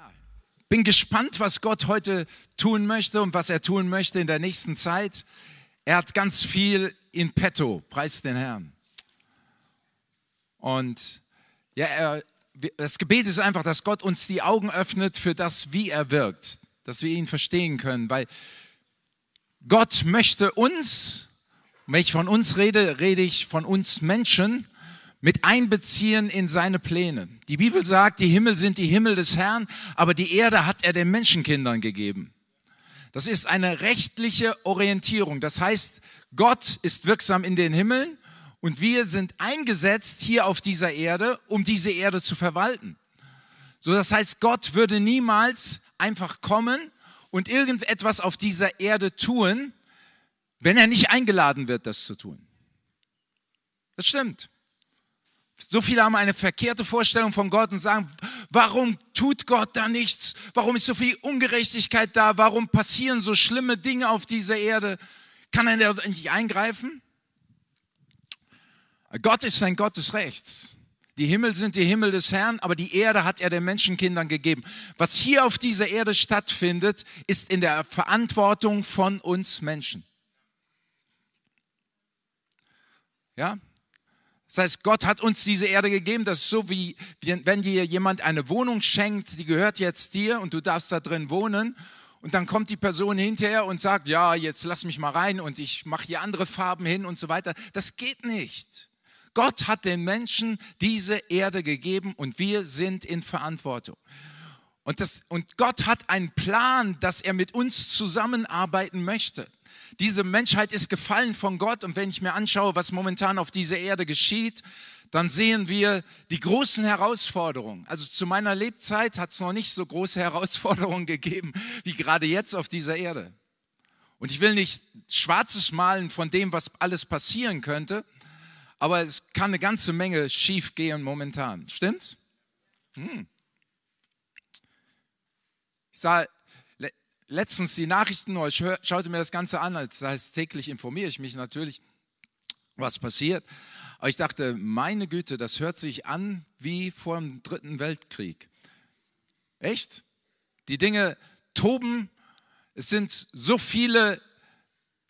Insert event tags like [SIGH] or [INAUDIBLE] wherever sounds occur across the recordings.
Ja, bin gespannt, was Gott heute tun möchte und was er tun möchte in der nächsten Zeit. Er hat ganz viel in petto, preis den Herrn. Und ja, er, das Gebet ist einfach, dass Gott uns die Augen öffnet für das, wie er wirkt, dass wir ihn verstehen können, weil Gott möchte uns, wenn ich von uns rede, rede ich von uns Menschen, mit einbeziehen in seine Pläne. Die Bibel sagt, die Himmel sind die Himmel des Herrn, aber die Erde hat er den Menschenkindern gegeben. Das ist eine rechtliche Orientierung. Das heißt, Gott ist wirksam in den Himmeln und wir sind eingesetzt hier auf dieser Erde, um diese Erde zu verwalten. So, das heißt, Gott würde niemals einfach kommen und irgendetwas auf dieser Erde tun, wenn er nicht eingeladen wird, das zu tun. Das stimmt. So viele haben eine verkehrte Vorstellung von Gott und sagen, warum tut Gott da nichts? Warum ist so viel Ungerechtigkeit da? Warum passieren so schlimme Dinge auf dieser Erde? Kann er da nicht eingreifen? Gott ist ein Gott des Rechts. Die Himmel sind die Himmel des Herrn, aber die Erde hat er den Menschenkindern gegeben. Was hier auf dieser Erde stattfindet, ist in der Verantwortung von uns Menschen. Ja, das heißt, Gott hat uns diese Erde gegeben. Das ist so wie, wenn dir jemand eine Wohnung schenkt, die gehört jetzt dir und du darfst da drin wohnen. Und dann kommt die Person hinterher und sagt, ja, jetzt lass mich mal rein und ich mache hier andere Farben hin und so weiter. Das geht nicht. Gott hat den Menschen diese Erde gegeben und wir sind in Verantwortung. Und, das, und Gott hat einen Plan, dass er mit uns zusammenarbeiten möchte. Diese Menschheit ist gefallen von Gott und wenn ich mir anschaue, was momentan auf dieser Erde geschieht, dann sehen wir die großen Herausforderungen. Also zu meiner Lebzeit hat es noch nicht so große [LAUGHS] Herausforderungen gegeben wie gerade jetzt auf dieser Erde. Und ich will nicht schwarzes malen von dem, was alles passieren könnte, aber es kann eine ganze Menge schief gehen momentan. Stimmt's? Hm. Ich sah letztens die Nachrichten, ich schaute mir das Ganze an, das heißt täglich informiere ich mich natürlich, was passiert. Aber ich dachte, meine Güte, das hört sich an wie vor dem Dritten Weltkrieg. Echt? Die Dinge toben, es sind so viele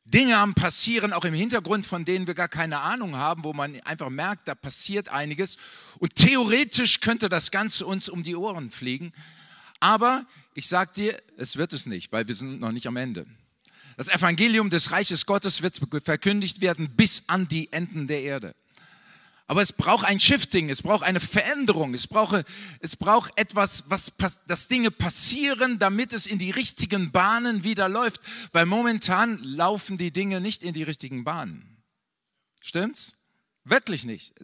Dinge am Passieren, auch im Hintergrund, von denen wir gar keine Ahnung haben, wo man einfach merkt, da passiert einiges. Und theoretisch könnte das Ganze uns um die Ohren fliegen. Aber ich sage dir, es wird es nicht, weil wir sind noch nicht am Ende. Das Evangelium des Reiches Gottes wird verkündigt werden bis an die Enden der Erde. Aber es braucht ein Shifting, es braucht eine Veränderung, es braucht, es braucht etwas, was, dass Dinge passieren, damit es in die richtigen Bahnen wieder läuft. Weil momentan laufen die Dinge nicht in die richtigen Bahnen. Stimmt's? Wirklich nicht.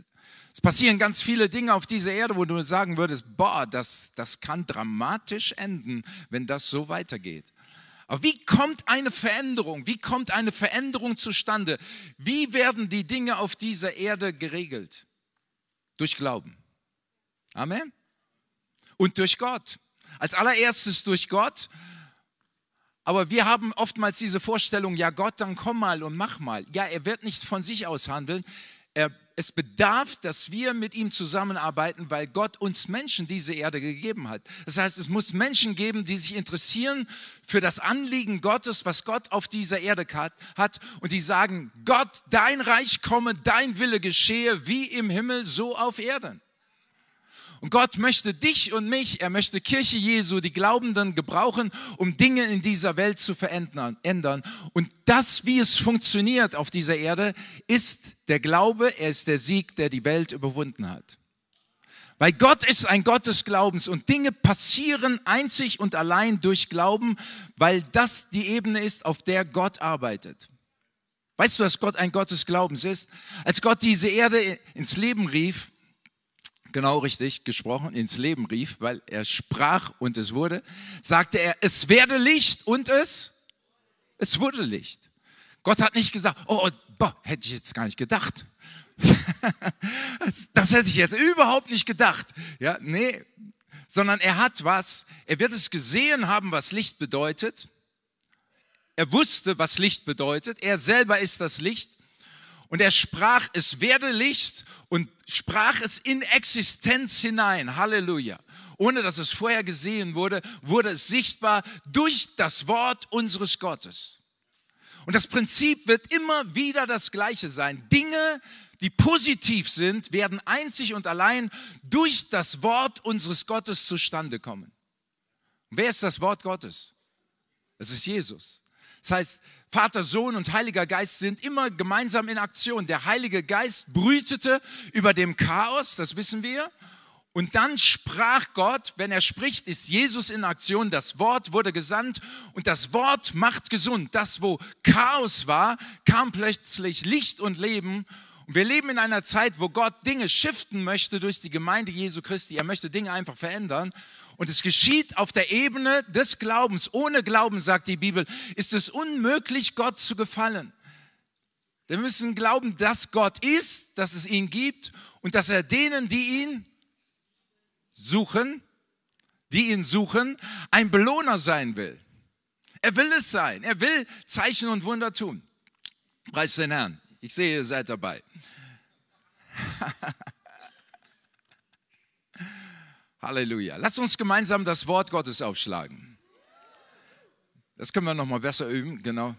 Es passieren ganz viele Dinge auf dieser Erde, wo du sagen würdest, boah, das, das kann dramatisch enden, wenn das so weitergeht. Aber wie kommt eine Veränderung? Wie kommt eine Veränderung zustande? Wie werden die Dinge auf dieser Erde geregelt? Durch Glauben. Amen. Und durch Gott. Als allererstes durch Gott. Aber wir haben oftmals diese Vorstellung, ja Gott, dann komm mal und mach mal. Ja, er wird nicht von sich aus handeln. Er es bedarf, dass wir mit ihm zusammenarbeiten, weil Gott uns Menschen diese Erde gegeben hat. Das heißt, es muss Menschen geben, die sich interessieren für das Anliegen Gottes, was Gott auf dieser Erde hat und die sagen, Gott, dein Reich komme, dein Wille geschehe, wie im Himmel, so auf Erden. Und Gott möchte dich und mich, er möchte Kirche Jesu, die Glaubenden gebrauchen, um Dinge in dieser Welt zu verändern. Und das, wie es funktioniert auf dieser Erde, ist der Glaube, er ist der Sieg, der die Welt überwunden hat. Weil Gott ist ein Gott des Glaubens und Dinge passieren einzig und allein durch Glauben, weil das die Ebene ist, auf der Gott arbeitet. Weißt du, dass Gott ein Gott des Glaubens ist? Als Gott diese Erde ins Leben rief, genau richtig gesprochen, ins Leben rief, weil er sprach und es wurde, sagte er, es werde Licht und es, es wurde Licht. Gott hat nicht gesagt, oh, boah, hätte ich jetzt gar nicht gedacht. [LAUGHS] das hätte ich jetzt überhaupt nicht gedacht. Ja, nee, sondern er hat was, er wird es gesehen haben, was Licht bedeutet. Er wusste, was Licht bedeutet. Er selber ist das Licht. Und er sprach, es werde Licht und sprach es in Existenz hinein. Halleluja. ohne dass es vorher gesehen wurde, wurde es sichtbar durch das Wort unseres Gottes. Und das Prinzip wird immer wieder das gleiche sein. Dinge, die positiv sind, werden einzig und allein durch das Wort unseres Gottes zustande kommen. Wer ist das Wort Gottes? Es ist Jesus. Das heißt, Vater, Sohn und Heiliger Geist sind immer gemeinsam in Aktion. Der Heilige Geist brütete über dem Chaos, das wissen wir. Und dann sprach Gott, wenn er spricht, ist Jesus in Aktion. Das Wort wurde gesandt und das Wort macht gesund. Das, wo Chaos war, kam plötzlich Licht und Leben. Und wir leben in einer Zeit, wo Gott Dinge shiften möchte durch die Gemeinde Jesu Christi. Er möchte Dinge einfach verändern. Und es geschieht auf der Ebene des Glaubens. Ohne Glauben, sagt die Bibel, ist es unmöglich, Gott zu gefallen. Wir müssen glauben, dass Gott ist, dass es ihn gibt und dass er denen, die ihn suchen, die ihn suchen, ein Belohner sein will. Er will es sein. Er will Zeichen und Wunder tun. Preis den Herrn. Ich sehe, ihr seid dabei. [LAUGHS] Halleluja. Lass uns gemeinsam das Wort Gottes aufschlagen. Das können wir noch mal besser üben, genau.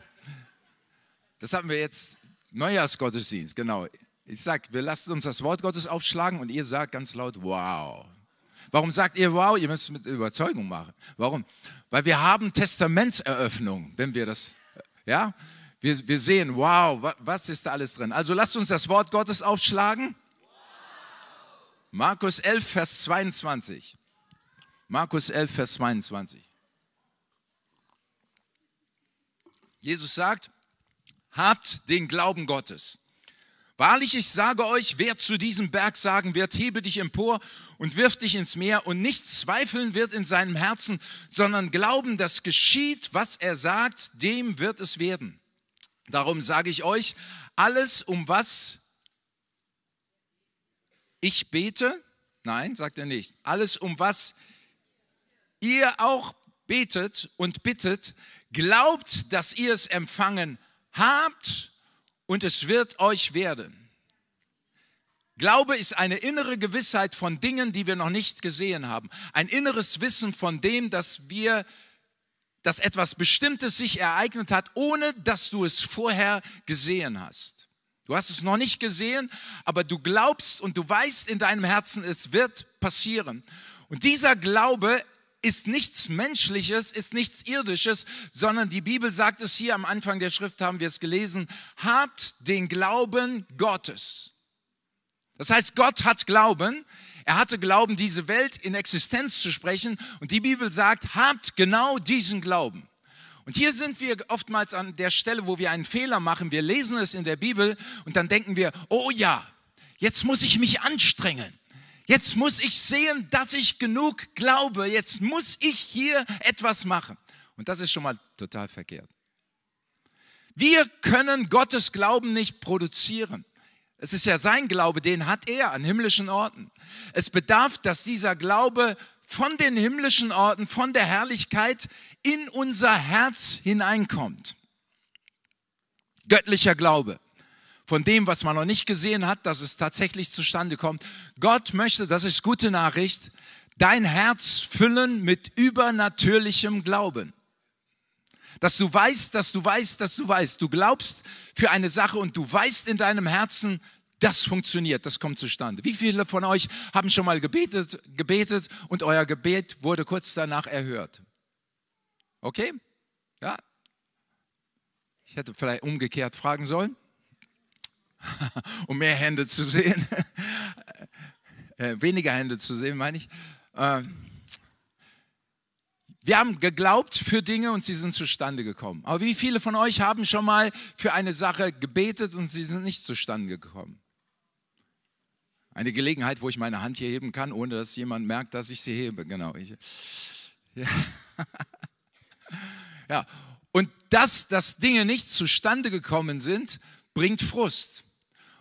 Das haben wir jetzt Neujahrsgottesdienst, genau. Ich sage, wir lassen uns das Wort Gottes aufschlagen und ihr sagt ganz laut, wow. Warum sagt ihr wow? Ihr müsst es mit Überzeugung machen. Warum? Weil wir haben Testamentseröffnung, wenn wir das, ja? Wir, wir sehen, wow, was ist da alles drin? Also lasst uns das Wort Gottes aufschlagen. Markus 11, Vers 22. Markus 11, Vers 22. Jesus sagt, habt den Glauben Gottes. Wahrlich, ich sage euch, wer zu diesem Berg sagen wird, hebe dich empor und wirf dich ins Meer und nicht zweifeln wird in seinem Herzen, sondern glauben, dass geschieht, was er sagt, dem wird es werden. Darum sage ich euch, alles, um was ich bete, nein, sagt er nicht, alles um was ihr auch betet und bittet, glaubt, dass ihr es empfangen habt und es wird euch werden. Glaube ist eine innere Gewissheit von Dingen, die wir noch nicht gesehen haben. Ein inneres Wissen von dem, dass wir, dass etwas Bestimmtes sich ereignet hat, ohne dass du es vorher gesehen hast. Du hast es noch nicht gesehen, aber du glaubst und du weißt in deinem Herzen, es wird passieren. Und dieser Glaube ist nichts Menschliches, ist nichts Irdisches, sondern die Bibel sagt es hier am Anfang der Schrift, haben wir es gelesen, habt den Glauben Gottes. Das heißt, Gott hat Glauben. Er hatte Glauben, diese Welt in Existenz zu sprechen. Und die Bibel sagt, habt genau diesen Glauben. Und hier sind wir oftmals an der Stelle, wo wir einen Fehler machen. Wir lesen es in der Bibel und dann denken wir, oh ja, jetzt muss ich mich anstrengen. Jetzt muss ich sehen, dass ich genug glaube. Jetzt muss ich hier etwas machen. Und das ist schon mal total verkehrt. Wir können Gottes Glauben nicht produzieren. Es ist ja sein Glaube, den hat er an himmlischen Orten. Es bedarf, dass dieser Glaube von den himmlischen Orten, von der Herrlichkeit in unser Herz hineinkommt. Göttlicher Glaube. Von dem, was man noch nicht gesehen hat, dass es tatsächlich zustande kommt. Gott möchte, das ist gute Nachricht, dein Herz füllen mit übernatürlichem Glauben. Dass du weißt, dass du weißt, dass du weißt. Du glaubst für eine Sache und du weißt in deinem Herzen, das funktioniert, das kommt zustande. Wie viele von euch haben schon mal gebetet, gebetet und euer Gebet wurde kurz danach erhört? Okay? Ja? Ich hätte vielleicht umgekehrt fragen sollen, [LAUGHS] um mehr Hände zu sehen. [LAUGHS] äh, weniger Hände zu sehen, meine ich. Äh, wir haben geglaubt für Dinge und sie sind zustande gekommen. Aber wie viele von euch haben schon mal für eine Sache gebetet und sie sind nicht zustande gekommen? Eine Gelegenheit, wo ich meine Hand hier heben kann, ohne dass jemand merkt, dass ich sie hebe. Genau. Ich, ja. [LAUGHS] ja. Und dass, dass Dinge nicht zustande gekommen sind, bringt Frust.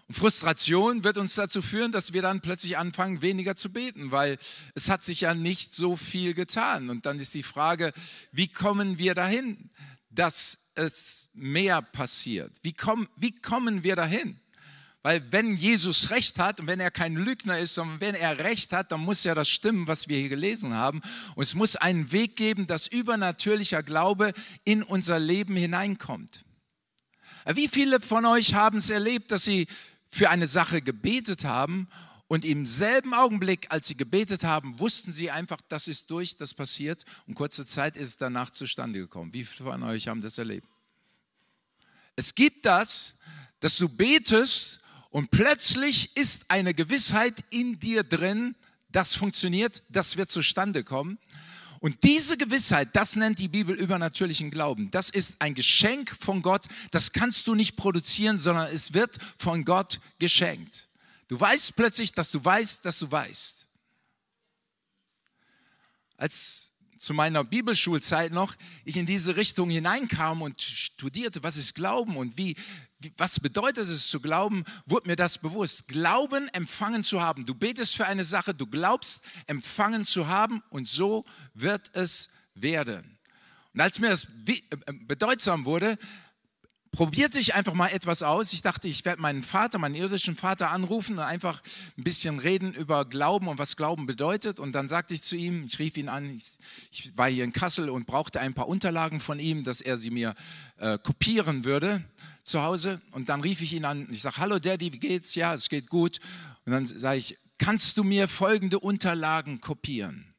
Und Frustration wird uns dazu führen, dass wir dann plötzlich anfangen, weniger zu beten, weil es hat sich ja nicht so viel getan. Und dann ist die Frage, wie kommen wir dahin, dass es mehr passiert? Wie, komm, wie kommen wir dahin? Weil wenn Jesus recht hat und wenn er kein Lügner ist, sondern wenn er recht hat, dann muss ja das stimmen, was wir hier gelesen haben. Und es muss einen Weg geben, dass übernatürlicher Glaube in unser Leben hineinkommt. Wie viele von euch haben es erlebt, dass sie für eine Sache gebetet haben und im selben Augenblick, als sie gebetet haben, wussten sie einfach, das ist durch, das passiert und kurze Zeit ist es danach zustande gekommen. Wie viele von euch haben das erlebt? Es gibt das, dass du betest und plötzlich ist eine Gewissheit in dir drin, das funktioniert, das wird zustande kommen. Und diese Gewissheit, das nennt die Bibel übernatürlichen Glauben. Das ist ein Geschenk von Gott. Das kannst du nicht produzieren, sondern es wird von Gott geschenkt. Du weißt plötzlich, dass du weißt, dass du weißt. Als zu meiner Bibelschulzeit noch ich in diese Richtung hineinkam und studierte, was ist Glauben und wie, was bedeutet es zu glauben, wurde mir das bewusst. Glauben, empfangen zu haben. Du betest für eine Sache, du glaubst, empfangen zu haben und so wird es werden. Und als mir das äh, bedeutsam wurde, probierte ich einfach mal etwas aus. Ich dachte, ich werde meinen Vater, meinen irdischen Vater anrufen und einfach ein bisschen reden über Glauben und was Glauben bedeutet. Und dann sagte ich zu ihm, ich rief ihn an, ich, ich war hier in Kassel und brauchte ein paar Unterlagen von ihm, dass er sie mir äh, kopieren würde zu Hause. Und dann rief ich ihn an, ich sage, hallo Daddy, wie geht's? Ja, es geht gut. Und dann sage ich, kannst du mir folgende Unterlagen kopieren?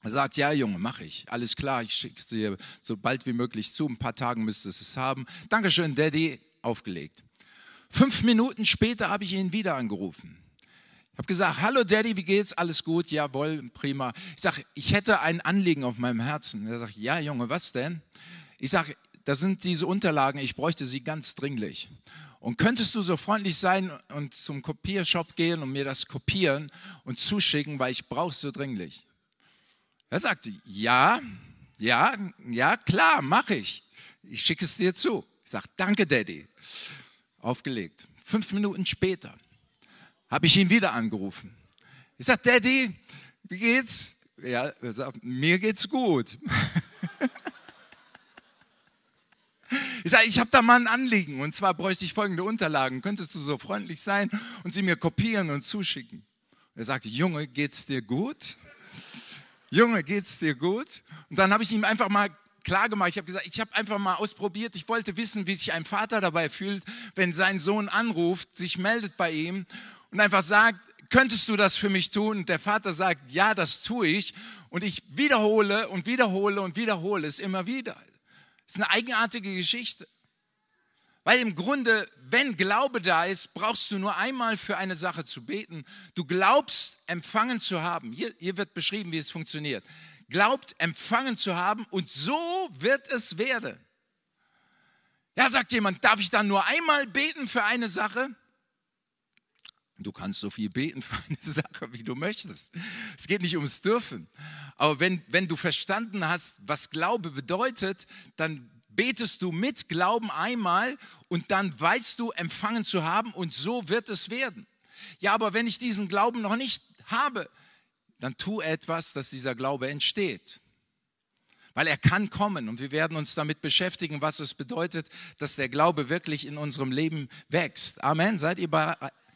Er sagt, ja Junge, mache ich. Alles klar, ich schicke es dir so bald wie möglich zu. Ein paar Tagen müsstest du es haben. Dankeschön, Daddy, aufgelegt. Fünf Minuten später habe ich ihn wieder angerufen. Ich habe gesagt, hallo Daddy, wie geht's? Alles gut? Jawohl, prima. Ich sage, ich hätte ein Anliegen auf meinem Herzen. Er sagt, ja Junge, was denn? Ich sage, das sind diese Unterlagen, ich bräuchte sie ganz dringlich. Und könntest du so freundlich sein und zum Kopiershop gehen und mir das kopieren und zuschicken, weil ich brauche es so dringlich. Er sagt sie, ja, ja, ja, klar, mache ich. Ich schicke es dir zu. Ich sage, danke, Daddy. Aufgelegt. Fünf Minuten später habe ich ihn wieder angerufen. Ich sage, Daddy, wie geht's? Ja, er sagt, mir geht's gut. [LAUGHS] Ich sage, ich habe da mal ein Anliegen und zwar bräuchte ich folgende Unterlagen. Könntest du so freundlich sein und sie mir kopieren und zuschicken? Er sagte, Junge, geht's dir gut? Junge, geht's dir gut? Und dann habe ich ihm einfach mal klar gemacht, ich habe gesagt, ich habe einfach mal ausprobiert, ich wollte wissen, wie sich ein Vater dabei fühlt, wenn sein Sohn anruft, sich meldet bei ihm und einfach sagt, könntest du das für mich tun? Und der Vater sagt, ja, das tue ich. Und ich wiederhole und wiederhole und wiederhole es immer wieder. Das ist eine eigenartige Geschichte. Weil im Grunde, wenn Glaube da ist, brauchst du nur einmal für eine Sache zu beten. Du glaubst, empfangen zu haben. Hier, hier wird beschrieben, wie es funktioniert. Glaubt, empfangen zu haben und so wird es werden. Ja, sagt jemand, darf ich dann nur einmal beten für eine Sache? Du kannst so viel beten für eine [LAUGHS] Sache, wie du möchtest. Es geht nicht ums Dürfen. Aber wenn, wenn du verstanden hast, was Glaube bedeutet, dann betest du mit Glauben einmal und dann weißt du, empfangen zu haben und so wird es werden. Ja, aber wenn ich diesen Glauben noch nicht habe, dann tu etwas, dass dieser Glaube entsteht. Weil er kann kommen und wir werden uns damit beschäftigen, was es bedeutet, dass der Glaube wirklich in unserem Leben wächst. Amen. Seid ihr,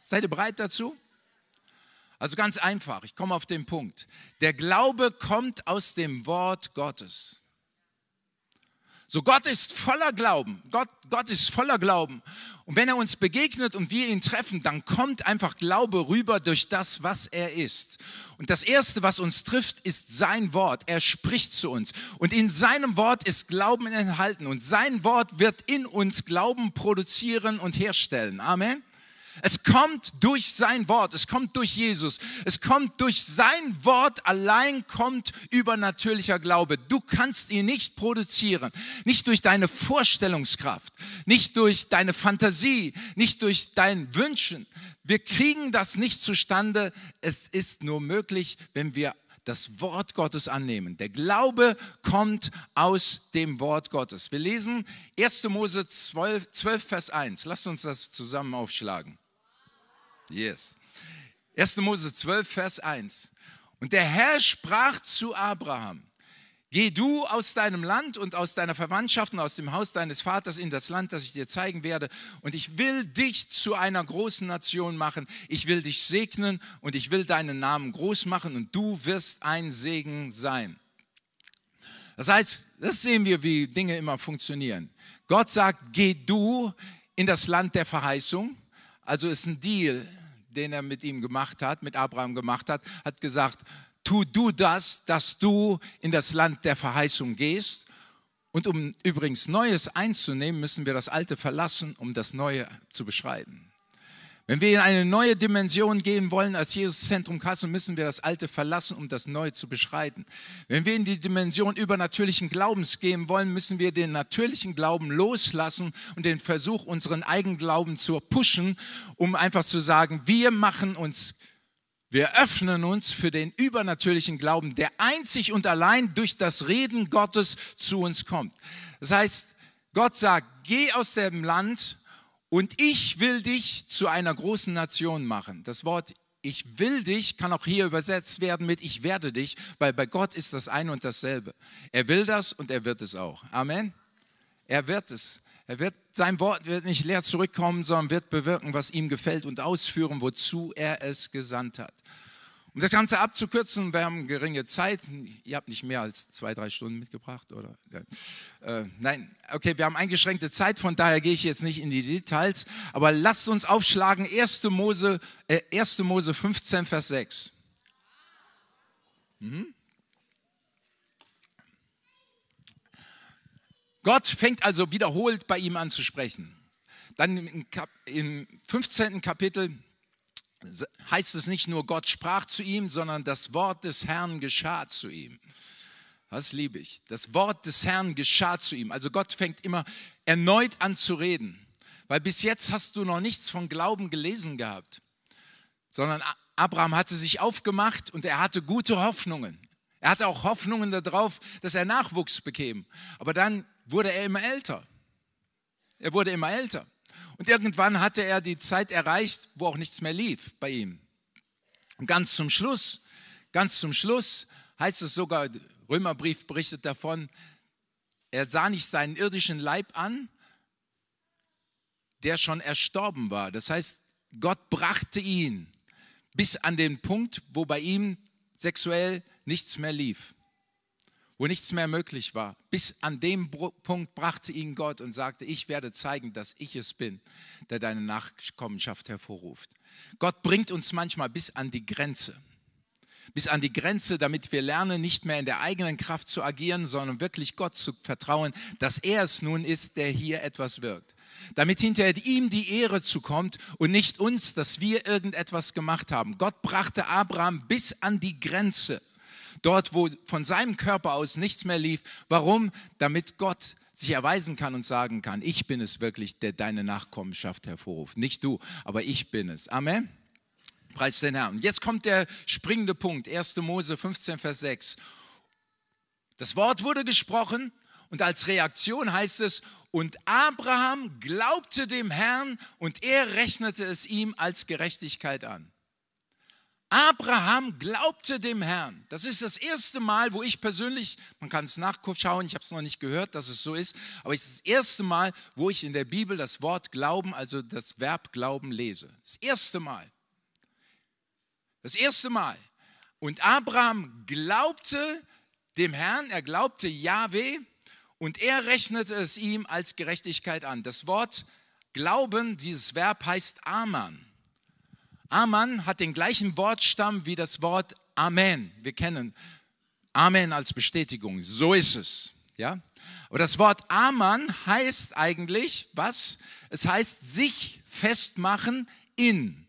seid ihr bereit dazu? Also ganz einfach, ich komme auf den Punkt. Der Glaube kommt aus dem Wort Gottes. So Gott ist voller Glauben. Gott, Gott ist voller Glauben. Und wenn er uns begegnet und wir ihn treffen, dann kommt einfach Glaube rüber durch das, was er ist. Und das Erste, was uns trifft, ist sein Wort. Er spricht zu uns. Und in seinem Wort ist Glauben enthalten. Und sein Wort wird in uns Glauben produzieren und herstellen. Amen. Es kommt durch sein Wort, es kommt durch Jesus, es kommt durch sein Wort allein kommt übernatürlicher Glaube. Du kannst ihn nicht produzieren, nicht durch deine Vorstellungskraft, nicht durch deine Fantasie, nicht durch dein Wünschen. Wir kriegen das nicht zustande. Es ist nur möglich, wenn wir das Wort Gottes annehmen. Der Glaube kommt aus dem Wort Gottes. Wir lesen 1. Mose 12, 12 Vers 1. Lasst uns das zusammen aufschlagen. Yes. 1. Mose 12, Vers 1. Und der Herr sprach zu Abraham, Geh du aus deinem Land und aus deiner Verwandtschaft und aus dem Haus deines Vaters in das Land, das ich dir zeigen werde. Und ich will dich zu einer großen Nation machen. Ich will dich segnen und ich will deinen Namen groß machen und du wirst ein Segen sein. Das heißt, das sehen wir, wie Dinge immer funktionieren. Gott sagt, geh du in das Land der Verheißung. Also ist ein Deal, den er mit ihm gemacht hat, mit Abraham gemacht hat, hat gesagt, tu du das, dass du in das Land der Verheißung gehst. Und um übrigens Neues einzunehmen, müssen wir das Alte verlassen, um das Neue zu beschreiten. Wenn wir in eine neue Dimension gehen wollen als Jesus Zentrum Kassel, müssen wir das Alte verlassen, um das Neue zu beschreiten. Wenn wir in die Dimension übernatürlichen Glaubens gehen wollen, müssen wir den natürlichen Glauben loslassen und den Versuch, unseren eigenen Glauben zu pushen, um einfach zu sagen, wir machen uns wir öffnen uns für den übernatürlichen Glauben, der einzig und allein durch das Reden Gottes zu uns kommt. Das heißt, Gott sagt, geh aus dem Land und ich will dich zu einer großen Nation machen. Das Wort ich will dich kann auch hier übersetzt werden mit ich werde dich, weil bei Gott ist das eine und dasselbe. Er will das und er wird es auch. Amen. Er wird es. Er wird, sein Wort wird nicht leer zurückkommen, sondern wird bewirken, was ihm gefällt und ausführen, wozu er es gesandt hat. Um das Ganze abzukürzen, wir haben geringe Zeit. Ihr habt nicht mehr als zwei, drei Stunden mitgebracht, oder? Äh, nein, okay, wir haben eingeschränkte Zeit, von daher gehe ich jetzt nicht in die Details. Aber lasst uns aufschlagen, 1. Mose, äh, 1. Mose 15, Vers 6. Mhm. Gott fängt also wiederholt bei ihm an zu sprechen. Dann im, Kap im 15. Kapitel heißt es nicht nur, Gott sprach zu ihm, sondern das Wort des Herrn geschah zu ihm. Das liebe ich. Das Wort des Herrn geschah zu ihm. Also Gott fängt immer erneut an zu reden. Weil bis jetzt hast du noch nichts von Glauben gelesen gehabt, sondern Abraham hatte sich aufgemacht und er hatte gute Hoffnungen. Er hatte auch Hoffnungen darauf, dass er Nachwuchs bekäme. Aber dann wurde er immer älter. Er wurde immer älter. Und irgendwann hatte er die Zeit erreicht, wo auch nichts mehr lief bei ihm. Und ganz zum Schluss, ganz zum Schluss heißt es sogar, Römerbrief berichtet davon, er sah nicht seinen irdischen Leib an, der schon erstorben war. Das heißt, Gott brachte ihn bis an den Punkt, wo bei ihm sexuell nichts mehr lief wo nichts mehr möglich war. Bis an dem Punkt brachte ihn Gott und sagte, ich werde zeigen, dass ich es bin, der deine Nachkommenschaft hervorruft. Gott bringt uns manchmal bis an die Grenze. Bis an die Grenze, damit wir lernen, nicht mehr in der eigenen Kraft zu agieren, sondern wirklich Gott zu vertrauen, dass er es nun ist, der hier etwas wirkt. Damit hinterher ihm die Ehre zukommt und nicht uns, dass wir irgendetwas gemacht haben. Gott brachte Abraham bis an die Grenze dort wo von seinem Körper aus nichts mehr lief. Warum? Damit Gott sich erweisen kann und sagen kann, ich bin es wirklich, der deine Nachkommenschaft hervorruft. Nicht du, aber ich bin es. Amen. Preis den Herrn. Und jetzt kommt der springende Punkt, 1. Mose 15, Vers 6. Das Wort wurde gesprochen und als Reaktion heißt es, und Abraham glaubte dem Herrn und er rechnete es ihm als Gerechtigkeit an. Abraham glaubte dem Herrn. Das ist das erste Mal, wo ich persönlich, man kann es nachschauen, ich habe es noch nicht gehört, dass es so ist, aber es ist das erste Mal, wo ich in der Bibel das Wort Glauben, also das Verb Glauben lese. Das erste Mal. Das erste Mal. Und Abraham glaubte dem Herrn, er glaubte Yahweh und er rechnete es ihm als Gerechtigkeit an. Das Wort Glauben, dieses Verb heißt Aman. Amen hat den gleichen Wortstamm wie das Wort Amen. Wir kennen Amen als Bestätigung. So ist es. Ja? Aber das Wort Amen heißt eigentlich was? Es heißt sich festmachen in.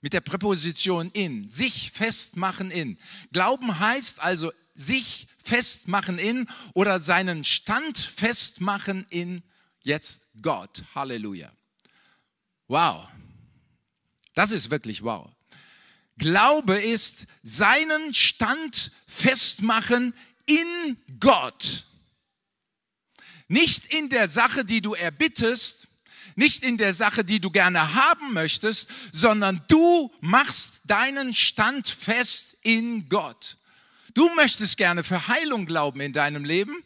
Mit der Präposition in. Sich festmachen in. Glauben heißt also sich festmachen in oder seinen Stand festmachen in jetzt Gott. Halleluja. Wow. Das ist wirklich wow. Glaube ist seinen Stand festmachen in Gott. Nicht in der Sache, die du erbittest, nicht in der Sache, die du gerne haben möchtest, sondern du machst deinen Stand fest in Gott. Du möchtest gerne für Heilung glauben in deinem Leben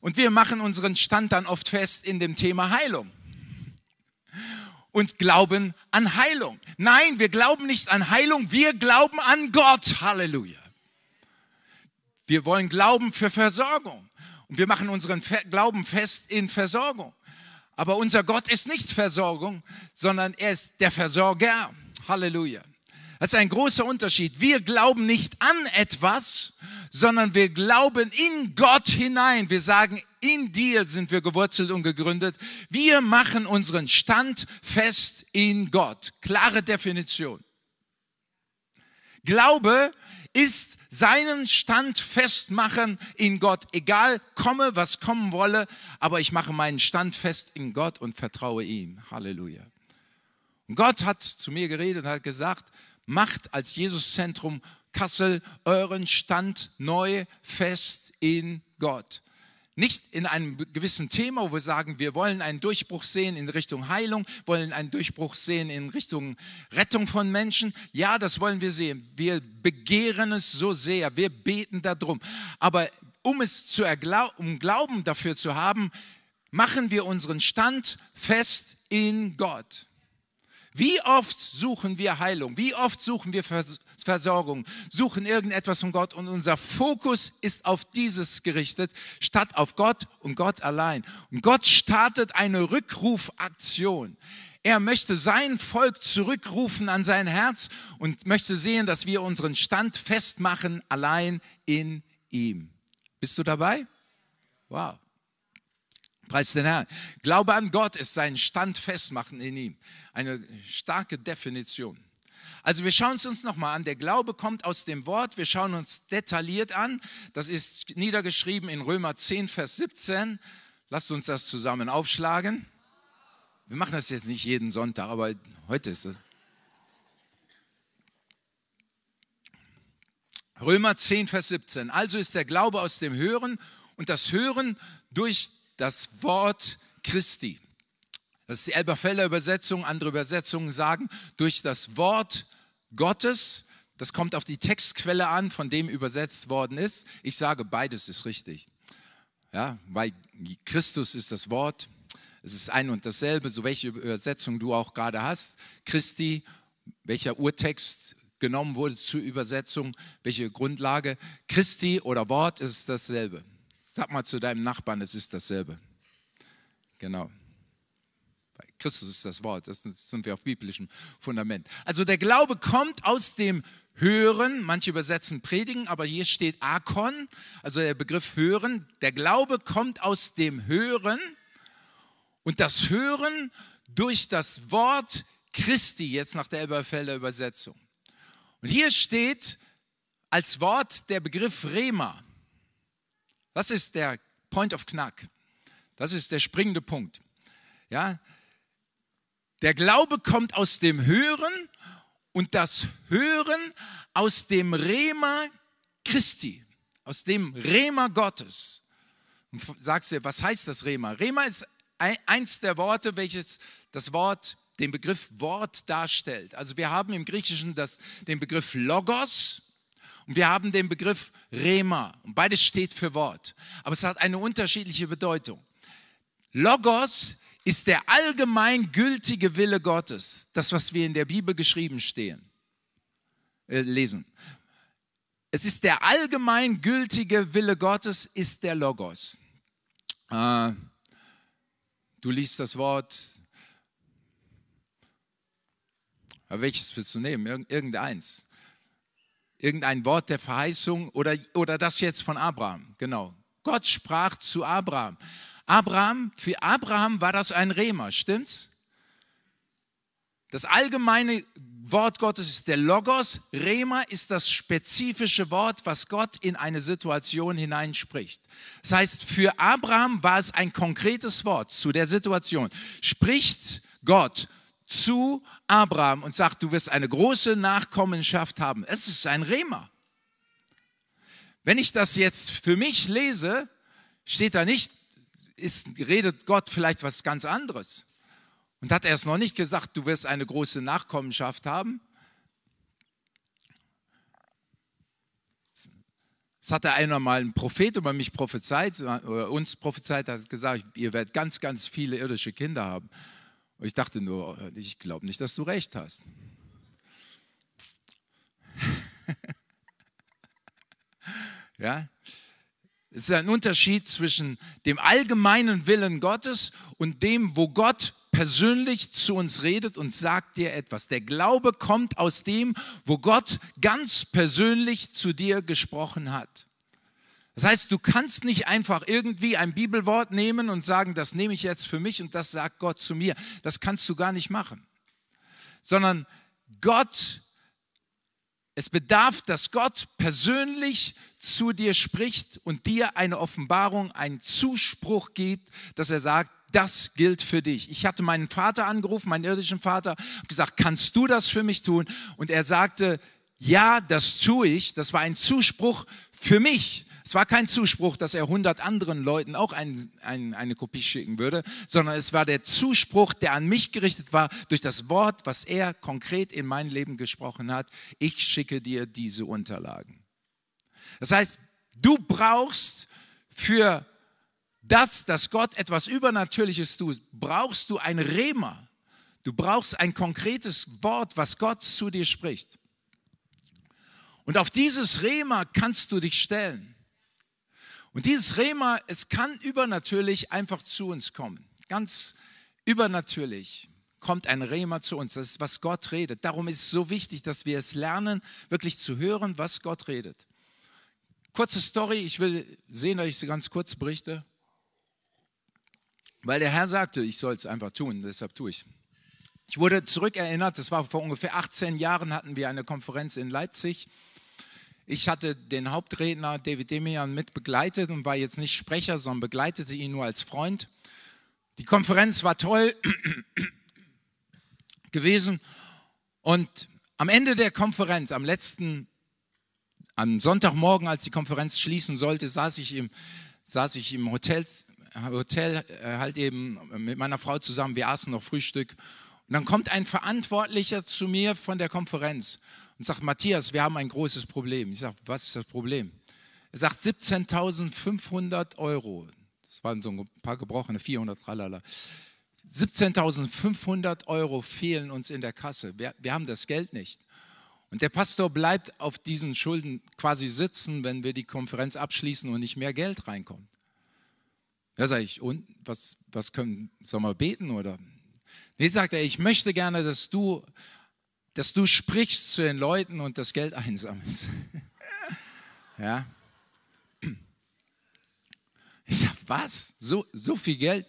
und wir machen unseren Stand dann oft fest in dem Thema Heilung und glauben an Heilung. Nein, wir glauben nicht an Heilung, wir glauben an Gott. Halleluja. Wir wollen glauben für Versorgung und wir machen unseren Glauben fest in Versorgung. Aber unser Gott ist nicht Versorgung, sondern er ist der Versorger. Halleluja. Das ist ein großer Unterschied. Wir glauben nicht an etwas, sondern wir glauben in Gott hinein. Wir sagen, in dir sind wir gewurzelt und gegründet. Wir machen unseren Stand fest in Gott. Klare Definition. Glaube ist seinen Stand festmachen in Gott, egal komme, was kommen wolle, aber ich mache meinen Stand fest in Gott und vertraue ihm. Halleluja. Und Gott hat zu mir geredet und hat gesagt, macht als Jesuszentrum Kassel euren Stand neu fest in Gott. Nicht in einem gewissen Thema, wo wir sagen, wir wollen einen Durchbruch sehen in Richtung Heilung, wollen einen Durchbruch sehen in Richtung Rettung von Menschen. Ja, das wollen wir sehen. Wir begehren es so sehr, wir beten darum. Aber um es zu erglau um Glauben dafür zu haben, machen wir unseren Stand fest in Gott. Wie oft suchen wir Heilung? Wie oft suchen wir Versorgung? Suchen irgendetwas von Gott und unser Fokus ist auf dieses gerichtet, statt auf Gott und Gott allein. Und Gott startet eine Rückrufaktion. Er möchte sein Volk zurückrufen an sein Herz und möchte sehen, dass wir unseren Stand festmachen, allein in ihm. Bist du dabei? Wow. Preis den Herrn. Glaube an Gott ist sein Stand festmachen in ihm. Eine starke Definition. Also wir schauen es uns nochmal an. Der Glaube kommt aus dem Wort. Wir schauen uns detailliert an. Das ist niedergeschrieben in Römer 10, Vers 17. Lasst uns das zusammen aufschlagen. Wir machen das jetzt nicht jeden Sonntag, aber heute ist es. Römer 10, Vers 17. Also ist der Glaube aus dem Hören und das Hören durch das Wort Christi. Das ist die Elberfelder Übersetzung. Andere Übersetzungen sagen, durch das Wort Gottes. Das kommt auf die Textquelle an, von dem übersetzt worden ist. Ich sage, beides ist richtig. Ja, weil Christus ist das Wort. Es ist ein und dasselbe, so welche Übersetzung du auch gerade hast. Christi, welcher Urtext genommen wurde zur Übersetzung, welche Grundlage. Christi oder Wort ist dasselbe. Sag mal zu deinem Nachbarn, es ist dasselbe. Genau. Christus ist das Wort, das sind wir auf biblischem Fundament. Also der Glaube kommt aus dem Hören, manche übersetzen Predigen, aber hier steht Akon, also der Begriff Hören. Der Glaube kommt aus dem Hören und das Hören durch das Wort Christi, jetzt nach der Elberfelder Übersetzung. Und hier steht als Wort der Begriff Rema. Das ist der Point of Knack. Das ist der springende Punkt. Ja? Der Glaube kommt aus dem Hören und das Hören aus dem Rema Christi, aus dem Rema Gottes. Und sagst du, was heißt das Rema? Rema ist eins der Worte, welches das Wort, den Begriff Wort darstellt. Also wir haben im Griechischen das, den Begriff Logos, und wir haben den Begriff Rema. Und beides steht für Wort. Aber es hat eine unterschiedliche Bedeutung. Logos ist der allgemein gültige Wille Gottes. Das, was wir in der Bibel geschrieben stehen, äh, lesen. Es ist der allgemein gültige Wille Gottes, ist der Logos. Äh, du liest das Wort. Welches willst du nehmen? irgendeins irgendein Wort der Verheißung oder, oder das jetzt von Abraham. Genau. Gott sprach zu Abraham. Abraham, für Abraham war das ein Rema, stimmt's? Das allgemeine Wort Gottes ist der Logos. Rema ist das spezifische Wort, was Gott in eine Situation hineinspricht. Das heißt, für Abraham war es ein konkretes Wort zu der Situation. Spricht Gott zu Abraham und sagt, du wirst eine große Nachkommenschaft haben. Es ist ein Rema. Wenn ich das jetzt für mich lese, steht da nicht, ist, redet Gott vielleicht was ganz anderes. Und hat er es noch nicht gesagt, du wirst eine große Nachkommenschaft haben? Es hatte einer mal ein Prophet über mich prophezeit, oder uns prophezeit, hat gesagt, ihr werdet ganz, ganz viele irdische Kinder haben. Und ich dachte nur, ich glaube nicht, dass du recht hast. [LAUGHS] ja, es ist ein Unterschied zwischen dem allgemeinen Willen Gottes und dem, wo Gott persönlich zu uns redet und sagt dir etwas. Der Glaube kommt aus dem, wo Gott ganz persönlich zu dir gesprochen hat. Das heißt, du kannst nicht einfach irgendwie ein Bibelwort nehmen und sagen, das nehme ich jetzt für mich und das sagt Gott zu mir. Das kannst du gar nicht machen. Sondern Gott es bedarf, dass Gott persönlich zu dir spricht und dir eine Offenbarung, einen Zuspruch gibt, dass er sagt, das gilt für dich. Ich hatte meinen Vater angerufen, meinen irdischen Vater, gesagt, kannst du das für mich tun? Und er sagte, ja, das tue ich. Das war ein Zuspruch für mich. Es war kein Zuspruch, dass er hundert anderen Leuten auch ein, ein, eine Kopie schicken würde, sondern es war der Zuspruch, der an mich gerichtet war durch das Wort, was er konkret in mein Leben gesprochen hat. Ich schicke dir diese Unterlagen. Das heißt, du brauchst für das, dass Gott etwas Übernatürliches tut, brauchst du ein Rema. Du brauchst ein konkretes Wort, was Gott zu dir spricht. Und auf dieses Rema kannst du dich stellen. Und dieses Rema, es kann übernatürlich einfach zu uns kommen. Ganz übernatürlich kommt ein Rema zu uns. Das ist, was Gott redet. Darum ist es so wichtig, dass wir es lernen, wirklich zu hören, was Gott redet. Kurze Story, ich will sehen, dass ich sie ganz kurz berichte. Weil der Herr sagte, ich soll es einfach tun, deshalb tue ich. Ich wurde zurückerinnert, das war vor ungefähr 18 Jahren, hatten wir eine Konferenz in Leipzig ich hatte den Hauptredner David Demian mit begleitet und war jetzt nicht Sprecher, sondern begleitete ihn nur als Freund. Die Konferenz war toll [CLEARS THROAT] gewesen und am Ende der Konferenz, am letzten, am Sonntagmorgen, als die Konferenz schließen sollte, saß ich im, saß ich im Hotel, Hotel äh, halt eben mit meiner Frau zusammen. Wir aßen noch Frühstück und dann kommt ein Verantwortlicher zu mir von der Konferenz und sagt, Matthias, wir haben ein großes Problem. Ich sage, was ist das Problem? Er sagt, 17.500 Euro. Das waren so ein paar gebrochene, 400 tralala. 17.500 Euro fehlen uns in der Kasse. Wir, wir haben das Geld nicht. Und der Pastor bleibt auf diesen Schulden quasi sitzen, wenn wir die Konferenz abschließen und nicht mehr Geld reinkommt. Da sage ich, und was, was können, sollen wir beten oder? Nee, sagt er, ich möchte gerne, dass du dass du sprichst zu den Leuten und das Geld einsammelst. [LAUGHS] ja. Ich sag, was? So, so viel Geld?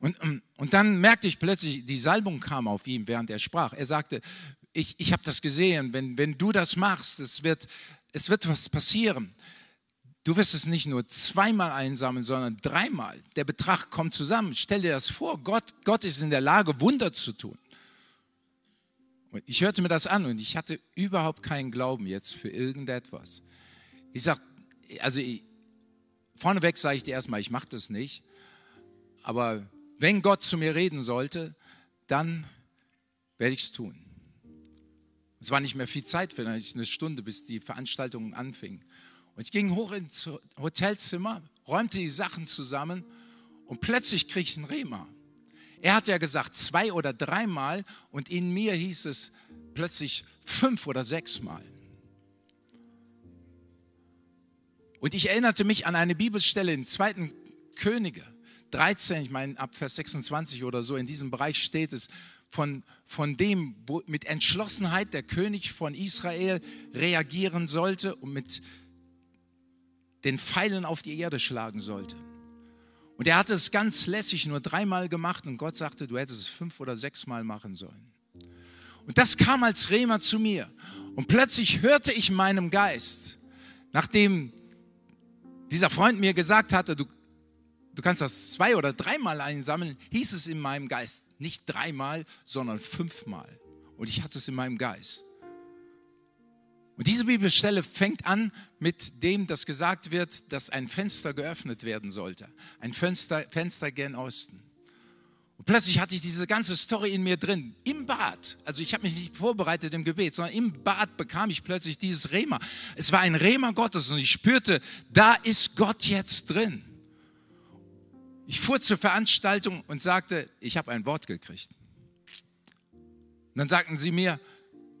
Und, und dann merkte ich plötzlich, die Salbung kam auf ihn, während er sprach. Er sagte, ich, ich habe das gesehen, wenn, wenn du das machst, es wird, es wird was passieren. Du wirst es nicht nur zweimal einsammeln, sondern dreimal. Der Betrag kommt zusammen. Stell dir das vor, Gott, Gott ist in der Lage, Wunder zu tun. Und ich hörte mir das an und ich hatte überhaupt keinen Glauben jetzt für irgendetwas. Ich sage, also ich, vorneweg sage ich dir erstmal, ich mache das nicht. Aber wenn Gott zu mir reden sollte, dann werde ich es tun. Es war nicht mehr viel Zeit, vielleicht eine Stunde, bis die Veranstaltung anfing. Und ich ging hoch ins Hotelzimmer, räumte die Sachen zusammen und plötzlich kriege ich ein Rema. Er hat ja gesagt zwei oder dreimal und in mir hieß es plötzlich fünf oder sechsmal. Und ich erinnerte mich an eine Bibelstelle in 2. Könige 13, ich meine ab Vers 26 oder so, in diesem Bereich steht es, von, von dem, wo mit Entschlossenheit der König von Israel reagieren sollte und mit den Pfeilen auf die Erde schlagen sollte. Und er hatte es ganz lässig nur dreimal gemacht und Gott sagte, du hättest es fünf oder sechsmal machen sollen. Und das kam als Rema zu mir. Und plötzlich hörte ich meinem Geist, nachdem dieser Freund mir gesagt hatte, du, du kannst das zwei oder dreimal einsammeln, hieß es in meinem Geist, nicht dreimal, sondern fünfmal. Und ich hatte es in meinem Geist. Und diese Bibelstelle fängt an mit dem, dass gesagt wird, dass ein Fenster geöffnet werden sollte. Ein Fenster, Fenster gen Osten. Und plötzlich hatte ich diese ganze Story in mir drin, im Bad. Also ich habe mich nicht vorbereitet im Gebet, sondern im Bad bekam ich plötzlich dieses Rema. Es war ein Rema Gottes und ich spürte, da ist Gott jetzt drin. Ich fuhr zur Veranstaltung und sagte, ich habe ein Wort gekriegt. Und dann sagten sie mir,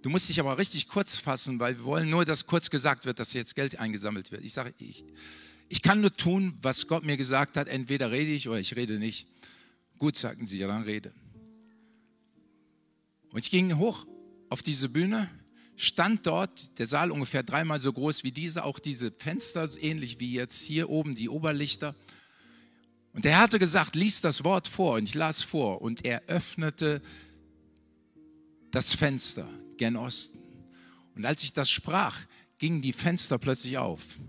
du musst dich aber richtig kurz fassen, weil wir wollen nur, dass kurz gesagt wird, dass jetzt Geld eingesammelt wird. Ich sage, ich, ich kann nur tun, was Gott mir gesagt hat. Entweder rede ich oder ich rede nicht. Gut, sagten sie, ja, dann rede. Und ich ging hoch auf diese Bühne, stand dort, der Saal ungefähr dreimal so groß wie diese, auch diese Fenster, ähnlich wie jetzt hier oben die Oberlichter. Und er hatte gesagt, lies das Wort vor und ich las vor und er öffnete das Fenster gen Osten. Und als ich das sprach, gingen die Fenster plötzlich auf.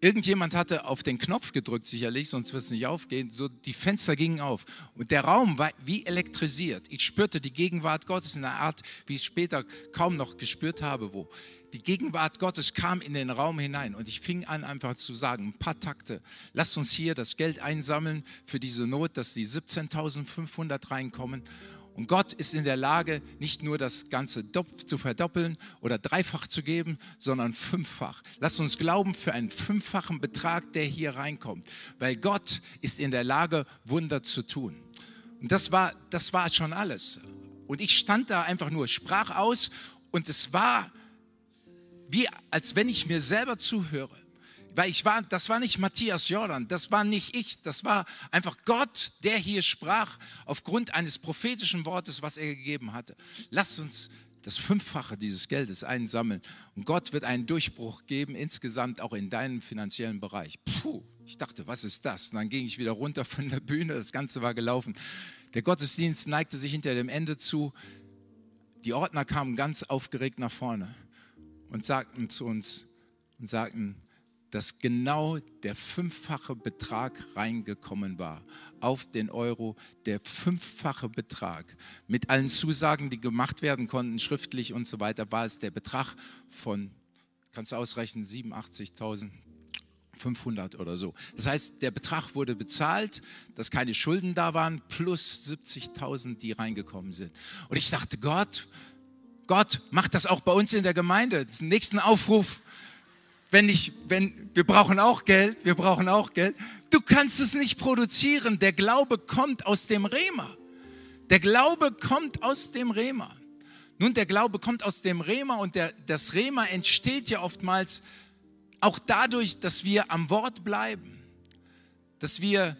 Irgendjemand hatte auf den Knopf gedrückt, sicherlich, sonst wird es nicht aufgehen. So, die Fenster gingen auf und der Raum war wie elektrisiert. Ich spürte die Gegenwart Gottes in einer Art, wie ich es später kaum noch gespürt habe, wo. Die Gegenwart Gottes kam in den Raum hinein und ich fing an, einfach zu sagen, ein paar Takte. Lasst uns hier das Geld einsammeln für diese Not, dass die 17.500 reinkommen. Und Gott ist in der Lage, nicht nur das Ganze zu verdoppeln oder dreifach zu geben, sondern fünffach. Lasst uns glauben für einen fünffachen Betrag, der hier reinkommt. Weil Gott ist in der Lage, Wunder zu tun. Und das war, das war schon alles. Und ich stand da einfach nur, sprach aus und es war wie, als wenn ich mir selber zuhöre weil ich war, das war nicht Matthias Jordan, das war nicht ich, das war einfach Gott, der hier sprach aufgrund eines prophetischen Wortes, was er gegeben hatte. Lasst uns das Fünffache dieses Geldes einsammeln und Gott wird einen Durchbruch geben, insgesamt auch in deinem finanziellen Bereich. Puh, ich dachte, was ist das? Und dann ging ich wieder runter von der Bühne, das Ganze war gelaufen. Der Gottesdienst neigte sich hinter dem Ende zu. Die Ordner kamen ganz aufgeregt nach vorne und sagten zu uns und sagten, dass genau der fünffache Betrag reingekommen war auf den Euro, der fünffache Betrag. Mit allen Zusagen, die gemacht werden konnten, schriftlich und so weiter, war es der Betrag von, kannst du ausrechnen, 87.500 oder so. Das heißt, der Betrag wurde bezahlt, dass keine Schulden da waren, plus 70.000, die reingekommen sind. Und ich dachte, Gott, Gott, mach das auch bei uns in der Gemeinde. Das ist nächsten Aufruf wenn ich, wenn, wir brauchen auch Geld, wir brauchen auch Geld. Du kannst es nicht produzieren. Der Glaube kommt aus dem Rema. Der Glaube kommt aus dem Rema. Nun, der Glaube kommt aus dem Rema und der, das Rema entsteht ja oftmals auch dadurch, dass wir am Wort bleiben, dass wir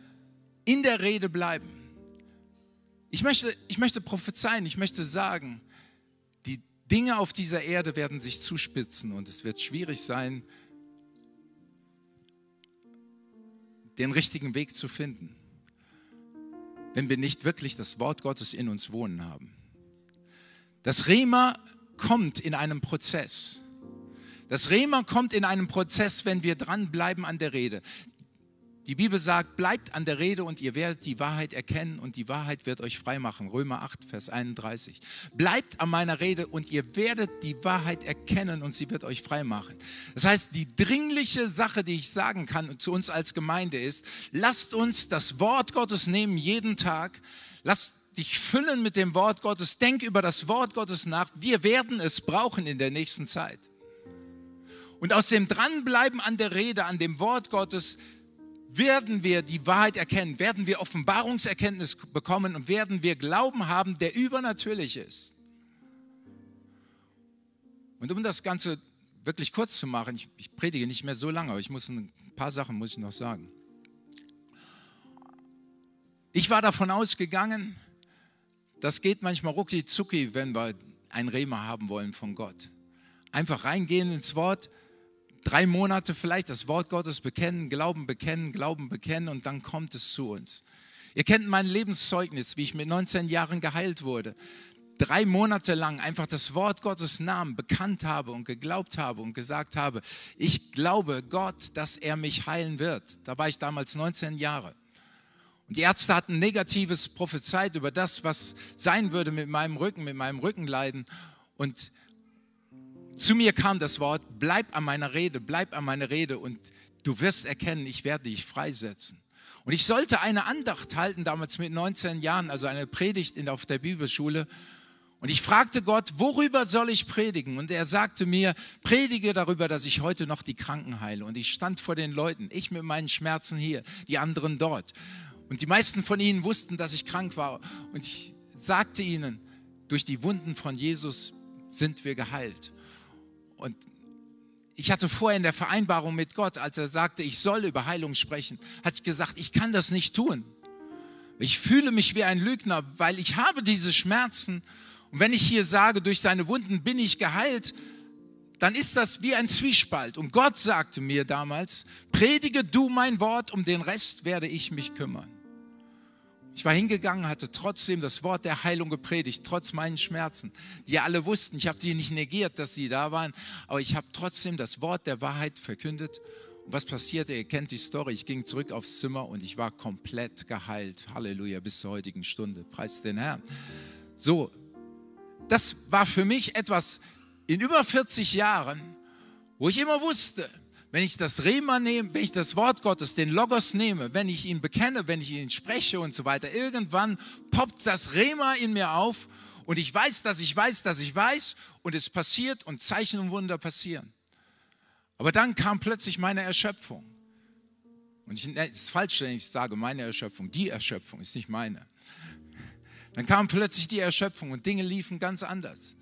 in der Rede bleiben. Ich möchte, ich möchte prophezeien, ich möchte sagen, die Dinge auf dieser Erde werden sich zuspitzen und es wird schwierig sein, den richtigen Weg zu finden, wenn wir nicht wirklich das Wort Gottes in uns wohnen haben. Das Rema kommt in einem Prozess. Das Rema kommt in einem Prozess, wenn wir dranbleiben an der Rede. Die Bibel sagt, bleibt an der Rede und ihr werdet die Wahrheit erkennen und die Wahrheit wird euch frei machen. Römer 8, Vers 31. Bleibt an meiner Rede und ihr werdet die Wahrheit erkennen und sie wird euch frei machen. Das heißt, die dringliche Sache, die ich sagen kann zu uns als Gemeinde ist, lasst uns das Wort Gottes nehmen jeden Tag. Lasst dich füllen mit dem Wort Gottes. Denk über das Wort Gottes nach. Wir werden es brauchen in der nächsten Zeit. Und aus dem Dranbleiben an der Rede, an dem Wort Gottes, werden wir die Wahrheit erkennen, werden wir Offenbarungserkenntnis bekommen und werden wir Glauben haben, der übernatürlich ist. Und um das Ganze wirklich kurz zu machen, ich, ich predige nicht mehr so lange, aber ich muss ein paar Sachen muss ich noch sagen. Ich war davon ausgegangen, das geht manchmal rucki zucki, wenn wir ein Rema haben wollen von Gott. Einfach reingehen ins Wort, drei Monate vielleicht das Wort Gottes bekennen, Glauben bekennen, Glauben bekennen und dann kommt es zu uns. Ihr kennt mein Lebenszeugnis, wie ich mit 19 Jahren geheilt wurde. Drei Monate lang einfach das Wort Gottes Namen bekannt habe und geglaubt habe und gesagt habe, ich glaube Gott, dass er mich heilen wird. Da war ich damals 19 Jahre. Und die Ärzte hatten negatives prophezeit über das, was sein würde mit meinem Rücken, mit meinem Rückenleiden. Und zu mir kam das Wort, bleib an meiner Rede, bleib an meiner Rede und du wirst erkennen, ich werde dich freisetzen. Und ich sollte eine Andacht halten, damals mit 19 Jahren, also eine Predigt in, auf der Bibelschule. Und ich fragte Gott, worüber soll ich predigen? Und er sagte mir, predige darüber, dass ich heute noch die Kranken heile. Und ich stand vor den Leuten, ich mit meinen Schmerzen hier, die anderen dort. Und die meisten von ihnen wussten, dass ich krank war. Und ich sagte ihnen, durch die Wunden von Jesus sind wir geheilt. Und ich hatte vorher in der Vereinbarung mit Gott, als er sagte, ich soll über Heilung sprechen, hatte ich gesagt, ich kann das nicht tun. Ich fühle mich wie ein Lügner, weil ich habe diese Schmerzen. Und wenn ich hier sage, durch seine Wunden bin ich geheilt, dann ist das wie ein Zwiespalt. Und Gott sagte mir damals, predige du mein Wort, um den Rest werde ich mich kümmern. Ich war hingegangen, hatte trotzdem das Wort der Heilung gepredigt, trotz meinen Schmerzen, die alle wussten. Ich habe die nicht negiert, dass sie da waren, aber ich habe trotzdem das Wort der Wahrheit verkündet. Und was passierte? Ihr kennt die Story. Ich ging zurück aufs Zimmer und ich war komplett geheilt. Halleluja, bis zur heutigen Stunde. Preis den Herrn. So, das war für mich etwas in über 40 Jahren, wo ich immer wusste, wenn ich das Rema nehme, wenn ich das Wort Gottes, den Logos nehme, wenn ich ihn bekenne, wenn ich ihn spreche und so weiter, irgendwann poppt das Rema in mir auf und ich weiß, dass ich weiß, dass ich weiß und es passiert und Zeichen und Wunder passieren. Aber dann kam plötzlich meine Erschöpfung. Und ich, es ist falsch, wenn ich sage meine Erschöpfung, die Erschöpfung ist nicht meine. Dann kam plötzlich die Erschöpfung und Dinge liefen ganz anders.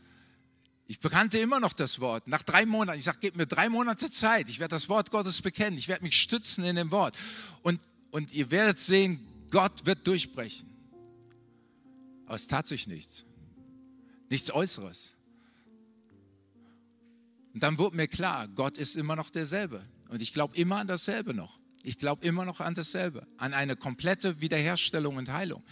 Ich bekannte immer noch das Wort. Nach drei Monaten, ich sage, gib mir drei Monate Zeit. Ich werde das Wort Gottes bekennen. Ich werde mich stützen in dem Wort. Und, und ihr werdet sehen, Gott wird durchbrechen. Aber es tat sich nichts. Nichts Äußeres. Und dann wurde mir klar, Gott ist immer noch derselbe. Und ich glaube immer an dasselbe noch. Ich glaube immer noch an dasselbe, an eine komplette Wiederherstellung und Heilung.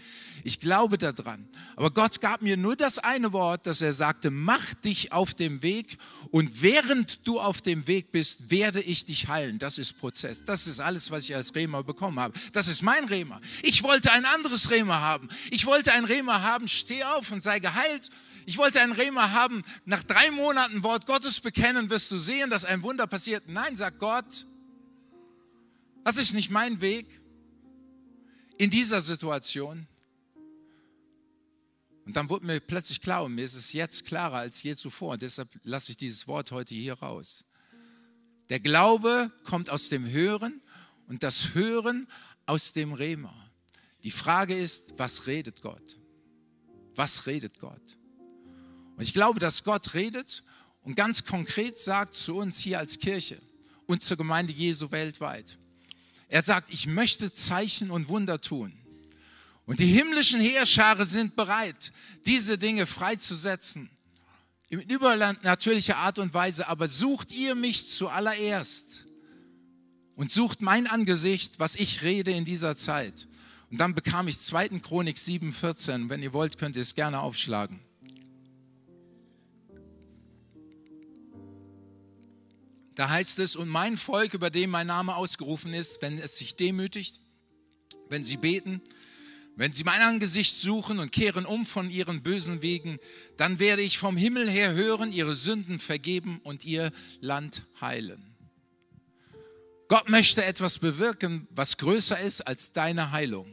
Ich glaube daran. Aber Gott gab mir nur das eine Wort, dass er sagte, mach dich auf dem Weg und während du auf dem Weg bist, werde ich dich heilen. Das ist Prozess. Das ist alles, was ich als Rema bekommen habe. Das ist mein Rema. Ich wollte ein anderes Rema haben. Ich wollte ein Rema haben, steh auf und sei geheilt. Ich wollte ein Rema haben, nach drei Monaten Wort Gottes bekennen, wirst du sehen, dass ein Wunder passiert. Nein, sagt Gott, das ist nicht mein Weg in dieser Situation. Und dann wurde mir plötzlich klar, und mir ist es jetzt klarer als je zuvor, und deshalb lasse ich dieses Wort heute hier raus. Der Glaube kommt aus dem Hören und das Hören aus dem Rema. Die Frage ist, was redet Gott? Was redet Gott? Und ich glaube, dass Gott redet und ganz konkret sagt zu uns hier als Kirche und zur Gemeinde Jesu weltweit. Er sagt, ich möchte Zeichen und Wunder tun. Und die himmlischen Heerschare sind bereit, diese Dinge freizusetzen. In übernatürlicher Art und Weise. Aber sucht ihr mich zuallererst und sucht mein Angesicht, was ich rede in dieser Zeit. Und dann bekam ich 2. Chronik 7,14. Wenn ihr wollt, könnt ihr es gerne aufschlagen. Da heißt es, und mein Volk, über dem mein Name ausgerufen ist, wenn es sich demütigt, wenn sie beten, wenn sie mein Angesicht suchen und kehren um von ihren bösen Wegen, dann werde ich vom Himmel her hören, ihre Sünden vergeben und ihr Land heilen. Gott möchte etwas bewirken, was größer ist als deine Heilung.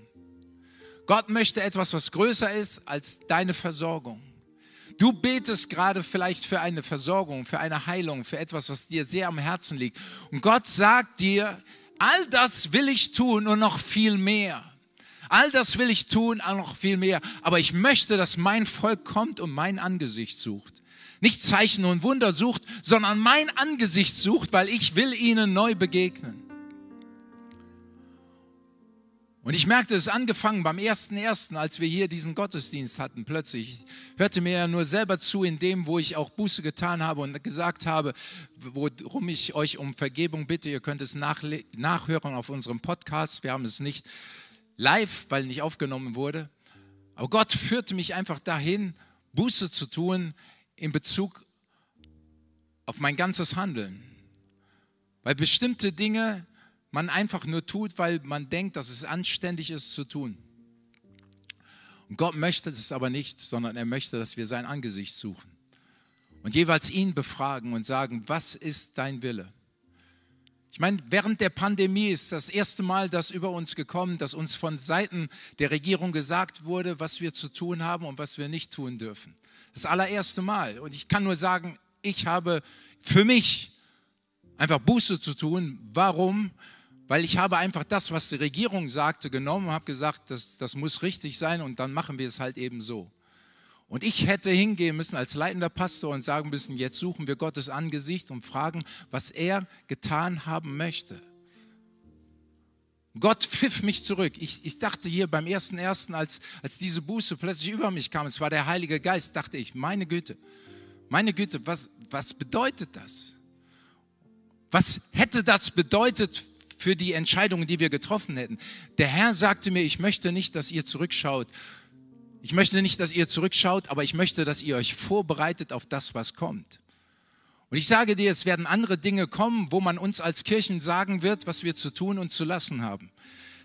Gott möchte etwas, was größer ist als deine Versorgung. Du betest gerade vielleicht für eine Versorgung, für eine Heilung, für etwas, was dir sehr am Herzen liegt. Und Gott sagt dir, all das will ich tun und noch viel mehr. All das will ich tun, auch noch viel mehr. Aber ich möchte, dass mein Volk kommt und mein Angesicht sucht. Nicht Zeichen und Wunder sucht, sondern mein Angesicht sucht, weil ich will ihnen neu begegnen. Und ich merkte es angefangen beim ersten ersten, als wir hier diesen Gottesdienst hatten, plötzlich. Ich hörte mir ja nur selber zu in dem, wo ich auch Buße getan habe und gesagt habe, worum ich euch um Vergebung bitte. Ihr könnt es nachhören auf unserem Podcast. Wir haben es nicht live, weil nicht aufgenommen wurde. Aber Gott führte mich einfach dahin, Buße zu tun in Bezug auf mein ganzes Handeln. Weil bestimmte Dinge man einfach nur tut, weil man denkt, dass es anständig ist zu tun. Und Gott möchte es aber nicht, sondern er möchte, dass wir sein Angesicht suchen und jeweils ihn befragen und sagen, was ist dein Wille? Ich meine, während der Pandemie ist das erste Mal das über uns gekommen, dass uns von Seiten der Regierung gesagt wurde, was wir zu tun haben und was wir nicht tun dürfen. Das allererste Mal. Und ich kann nur sagen, ich habe für mich einfach Buße zu tun. Warum? Weil ich habe einfach das, was die Regierung sagte, genommen und habe gesagt, das, das muss richtig sein und dann machen wir es halt eben so. Und ich hätte hingehen müssen als leitender Pastor und sagen müssen, jetzt suchen wir Gottes Angesicht und fragen, was er getan haben möchte. Gott pfiff mich zurück. Ich, ich dachte hier beim ersten ersten, als, als diese Buße plötzlich über mich kam, es war der Heilige Geist, dachte ich, meine Güte, meine Güte, was, was bedeutet das? Was hätte das bedeutet für die Entscheidungen, die wir getroffen hätten? Der Herr sagte mir, ich möchte nicht, dass ihr zurückschaut ich möchte nicht, dass ihr zurückschaut, aber ich möchte, dass ihr euch vorbereitet auf das, was kommt. Und ich sage dir, es werden andere Dinge kommen, wo man uns als Kirchen sagen wird, was wir zu tun und zu lassen haben.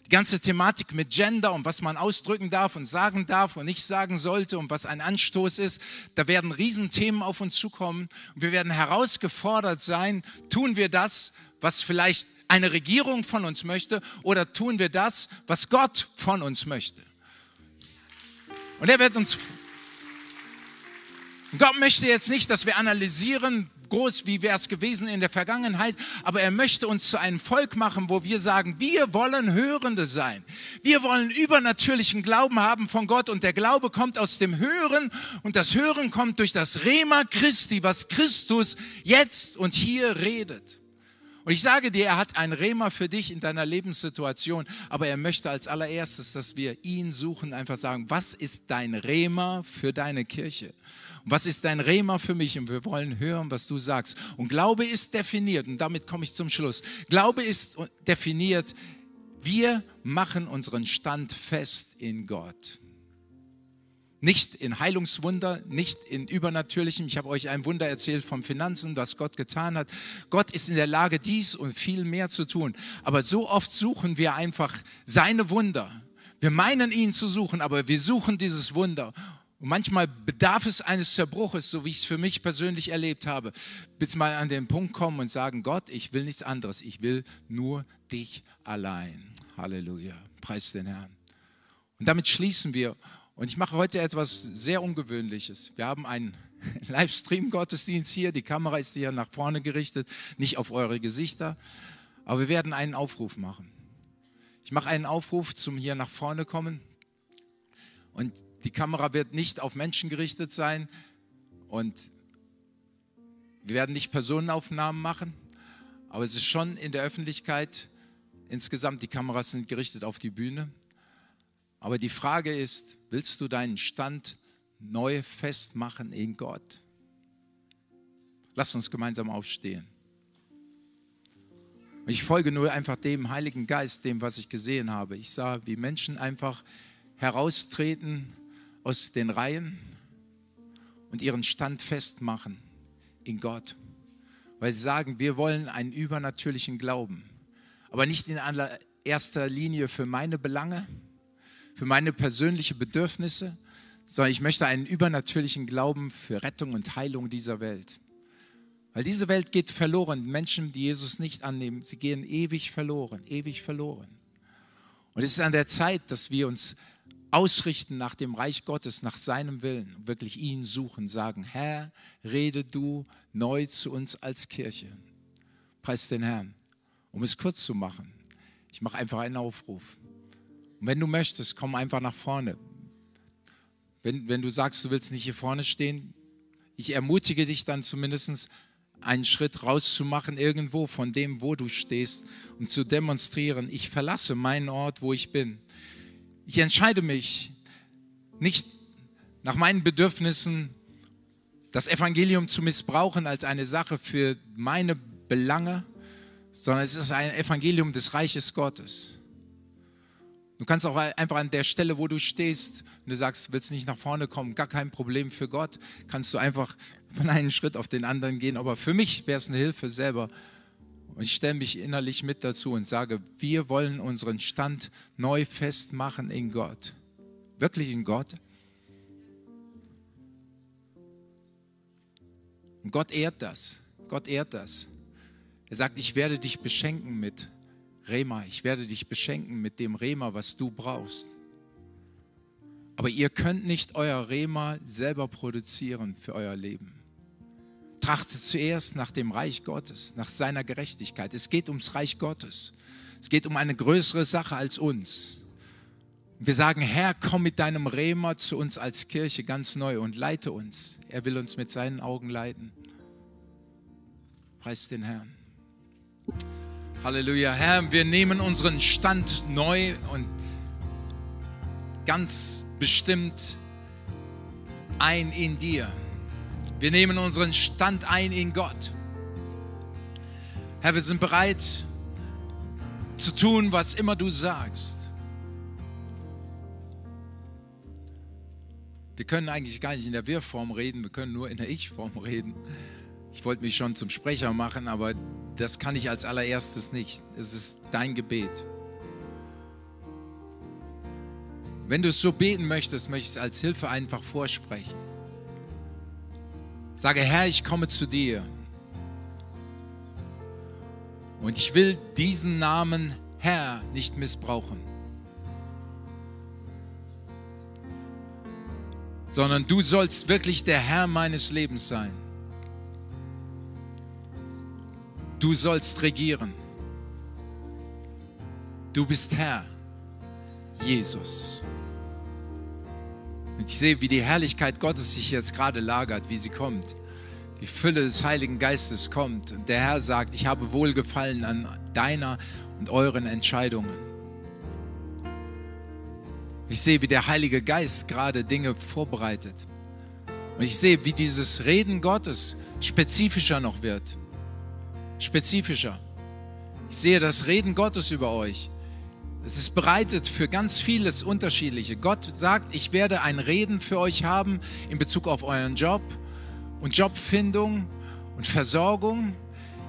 Die ganze Thematik mit Gender und was man ausdrücken darf und sagen darf und nicht sagen sollte und was ein Anstoß ist, da werden Riesenthemen auf uns zukommen. Und wir werden herausgefordert sein, tun wir das, was vielleicht eine Regierung von uns möchte, oder tun wir das, was Gott von uns möchte. Und er wird uns. Gott möchte jetzt nicht, dass wir analysieren, groß, wie wäre es gewesen in der Vergangenheit, aber er möchte uns zu einem Volk machen, wo wir sagen, wir wollen Hörende sein. Wir wollen übernatürlichen Glauben haben von Gott und der Glaube kommt aus dem Hören und das Hören kommt durch das Rema Christi, was Christus jetzt und hier redet. Und ich sage dir, er hat ein Rema für dich in deiner Lebenssituation, aber er möchte als allererstes, dass wir ihn suchen, einfach sagen, was ist dein Rema für deine Kirche? was ist dein Rema für mich? Und wir wollen hören, was du sagst. Und Glaube ist definiert, und damit komme ich zum Schluss. Glaube ist definiert, wir machen unseren Stand fest in Gott. Nicht in Heilungswunder, nicht in Übernatürlichem. Ich habe euch ein Wunder erzählt von Finanzen, was Gott getan hat. Gott ist in der Lage, dies und viel mehr zu tun. Aber so oft suchen wir einfach seine Wunder. Wir meinen ihn zu suchen, aber wir suchen dieses Wunder. Und manchmal bedarf es eines Zerbruches, so wie ich es für mich persönlich erlebt habe, bis mal an den Punkt kommen und sagen, Gott, ich will nichts anderes, ich will nur dich allein. Halleluja, preis den Herrn. Und damit schließen wir und ich mache heute etwas sehr Ungewöhnliches. Wir haben einen [LAUGHS] Livestream-Gottesdienst hier. Die Kamera ist hier nach vorne gerichtet, nicht auf eure Gesichter. Aber wir werden einen Aufruf machen. Ich mache einen Aufruf zum hier nach vorne kommen. Und die Kamera wird nicht auf Menschen gerichtet sein. Und wir werden nicht Personenaufnahmen machen. Aber es ist schon in der Öffentlichkeit. Insgesamt, die Kameras sind gerichtet auf die Bühne. Aber die Frage ist, willst du deinen Stand neu festmachen in Gott? Lass uns gemeinsam aufstehen. Ich folge nur einfach dem Heiligen Geist, dem, was ich gesehen habe. Ich sah, wie Menschen einfach heraustreten aus den Reihen und ihren Stand festmachen in Gott. Weil sie sagen, wir wollen einen übernatürlichen Glauben. Aber nicht in allererster Linie für meine Belange, für meine persönlichen Bedürfnisse, sondern ich möchte einen übernatürlichen Glauben für Rettung und Heilung dieser Welt. Weil diese Welt geht verloren. Menschen, die Jesus nicht annehmen, sie gehen ewig verloren, ewig verloren. Und es ist an der Zeit, dass wir uns ausrichten nach dem Reich Gottes, nach seinem Willen, wirklich ihn suchen, sagen, Herr, rede du neu zu uns als Kirche. Preis den Herrn. Um es kurz zu machen, ich mache einfach einen Aufruf. Und wenn du möchtest, komm einfach nach vorne. Wenn, wenn du sagst, du willst nicht hier vorne stehen, ich ermutige dich dann zumindest einen Schritt rauszumachen irgendwo von dem, wo du stehst und zu demonstrieren, ich verlasse meinen Ort, wo ich bin. Ich entscheide mich nicht nach meinen Bedürfnissen, das Evangelium zu missbrauchen als eine Sache für meine Belange, sondern es ist ein Evangelium des Reiches Gottes. Du kannst auch einfach an der Stelle, wo du stehst, und du sagst, willst nicht nach vorne kommen, gar kein Problem für Gott, kannst du einfach von einem Schritt auf den anderen gehen. Aber für mich wäre es eine Hilfe selber. Und ich stelle mich innerlich mit dazu und sage, wir wollen unseren Stand neu festmachen in Gott. Wirklich in Gott. Und Gott ehrt das. Gott ehrt das. Er sagt, ich werde dich beschenken mit Rema, ich werde dich beschenken mit dem Rema, was du brauchst. Aber ihr könnt nicht euer Rema selber produzieren für euer Leben. Trachtet zuerst nach dem Reich Gottes, nach seiner Gerechtigkeit. Es geht ums Reich Gottes. Es geht um eine größere Sache als uns. Wir sagen, Herr, komm mit deinem Rema zu uns als Kirche ganz neu und leite uns. Er will uns mit seinen Augen leiten. Preis den Herrn. Halleluja. Herr, wir nehmen unseren Stand neu und ganz bestimmt ein in dir. Wir nehmen unseren Stand ein in Gott. Herr, wir sind bereit zu tun, was immer du sagst. Wir können eigentlich gar nicht in der Wir-Form reden, wir können nur in der Ich-Form reden. Ich wollte mich schon zum Sprecher machen, aber das kann ich als allererstes nicht. Es ist dein Gebet. Wenn du es so beten möchtest, möchte ich es als Hilfe einfach vorsprechen. Sage, Herr, ich komme zu dir. Und ich will diesen Namen Herr nicht missbrauchen. Sondern du sollst wirklich der Herr meines Lebens sein. Du sollst regieren. Du bist Herr, Jesus. Und ich sehe, wie die Herrlichkeit Gottes sich jetzt gerade lagert, wie sie kommt. Die Fülle des Heiligen Geistes kommt. Und der Herr sagt, ich habe Wohlgefallen an deiner und euren Entscheidungen. Ich sehe, wie der Heilige Geist gerade Dinge vorbereitet. Und ich sehe, wie dieses Reden Gottes spezifischer noch wird. Spezifischer. Ich sehe das Reden Gottes über euch. Es ist bereitet für ganz vieles Unterschiedliche. Gott sagt, ich werde ein Reden für euch haben in Bezug auf euren Job und Jobfindung und Versorgung.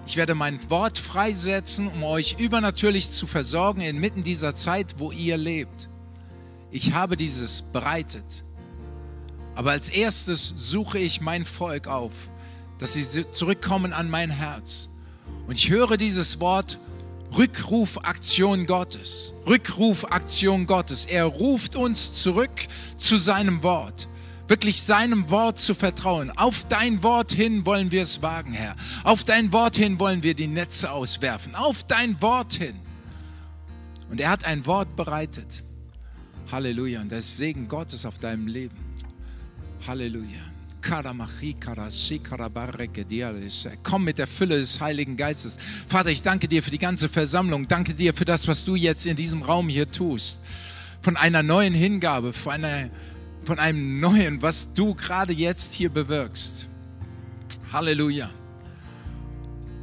Ich werde mein Wort freisetzen, um euch übernatürlich zu versorgen inmitten dieser Zeit, wo ihr lebt. Ich habe dieses bereitet. Aber als erstes suche ich mein Volk auf, dass sie zurückkommen an mein Herz. Und ich höre dieses Wort Rückrufaktion Gottes. Rückrufaktion Gottes. Er ruft uns zurück zu seinem Wort. Wirklich seinem Wort zu vertrauen. Auf dein Wort hin wollen wir es wagen, Herr. Auf dein Wort hin wollen wir die Netze auswerfen. Auf dein Wort hin. Und er hat ein Wort bereitet. Halleluja. Und das Segen Gottes auf deinem Leben. Halleluja. Komm mit der Fülle des Heiligen Geistes. Vater, ich danke dir für die ganze Versammlung. Danke dir für das, was du jetzt in diesem Raum hier tust. Von einer neuen Hingabe, von, einer, von einem neuen, was du gerade jetzt hier bewirkst. Halleluja.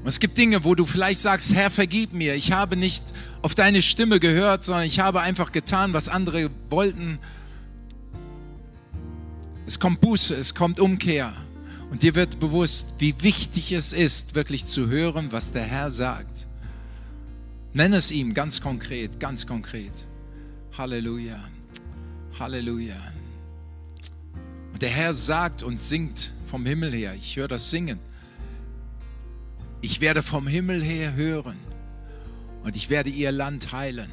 Es gibt Dinge, wo du vielleicht sagst, Herr, vergib mir. Ich habe nicht auf deine Stimme gehört, sondern ich habe einfach getan, was andere wollten es kommt Buße, es kommt Umkehr. Und dir wird bewusst, wie wichtig es ist, wirklich zu hören, was der Herr sagt. Nenn es ihm ganz konkret, ganz konkret. Halleluja. Halleluja. Und der Herr sagt und singt vom Himmel her. Ich höre das Singen. Ich werde vom Himmel her hören und ich werde ihr Land heilen.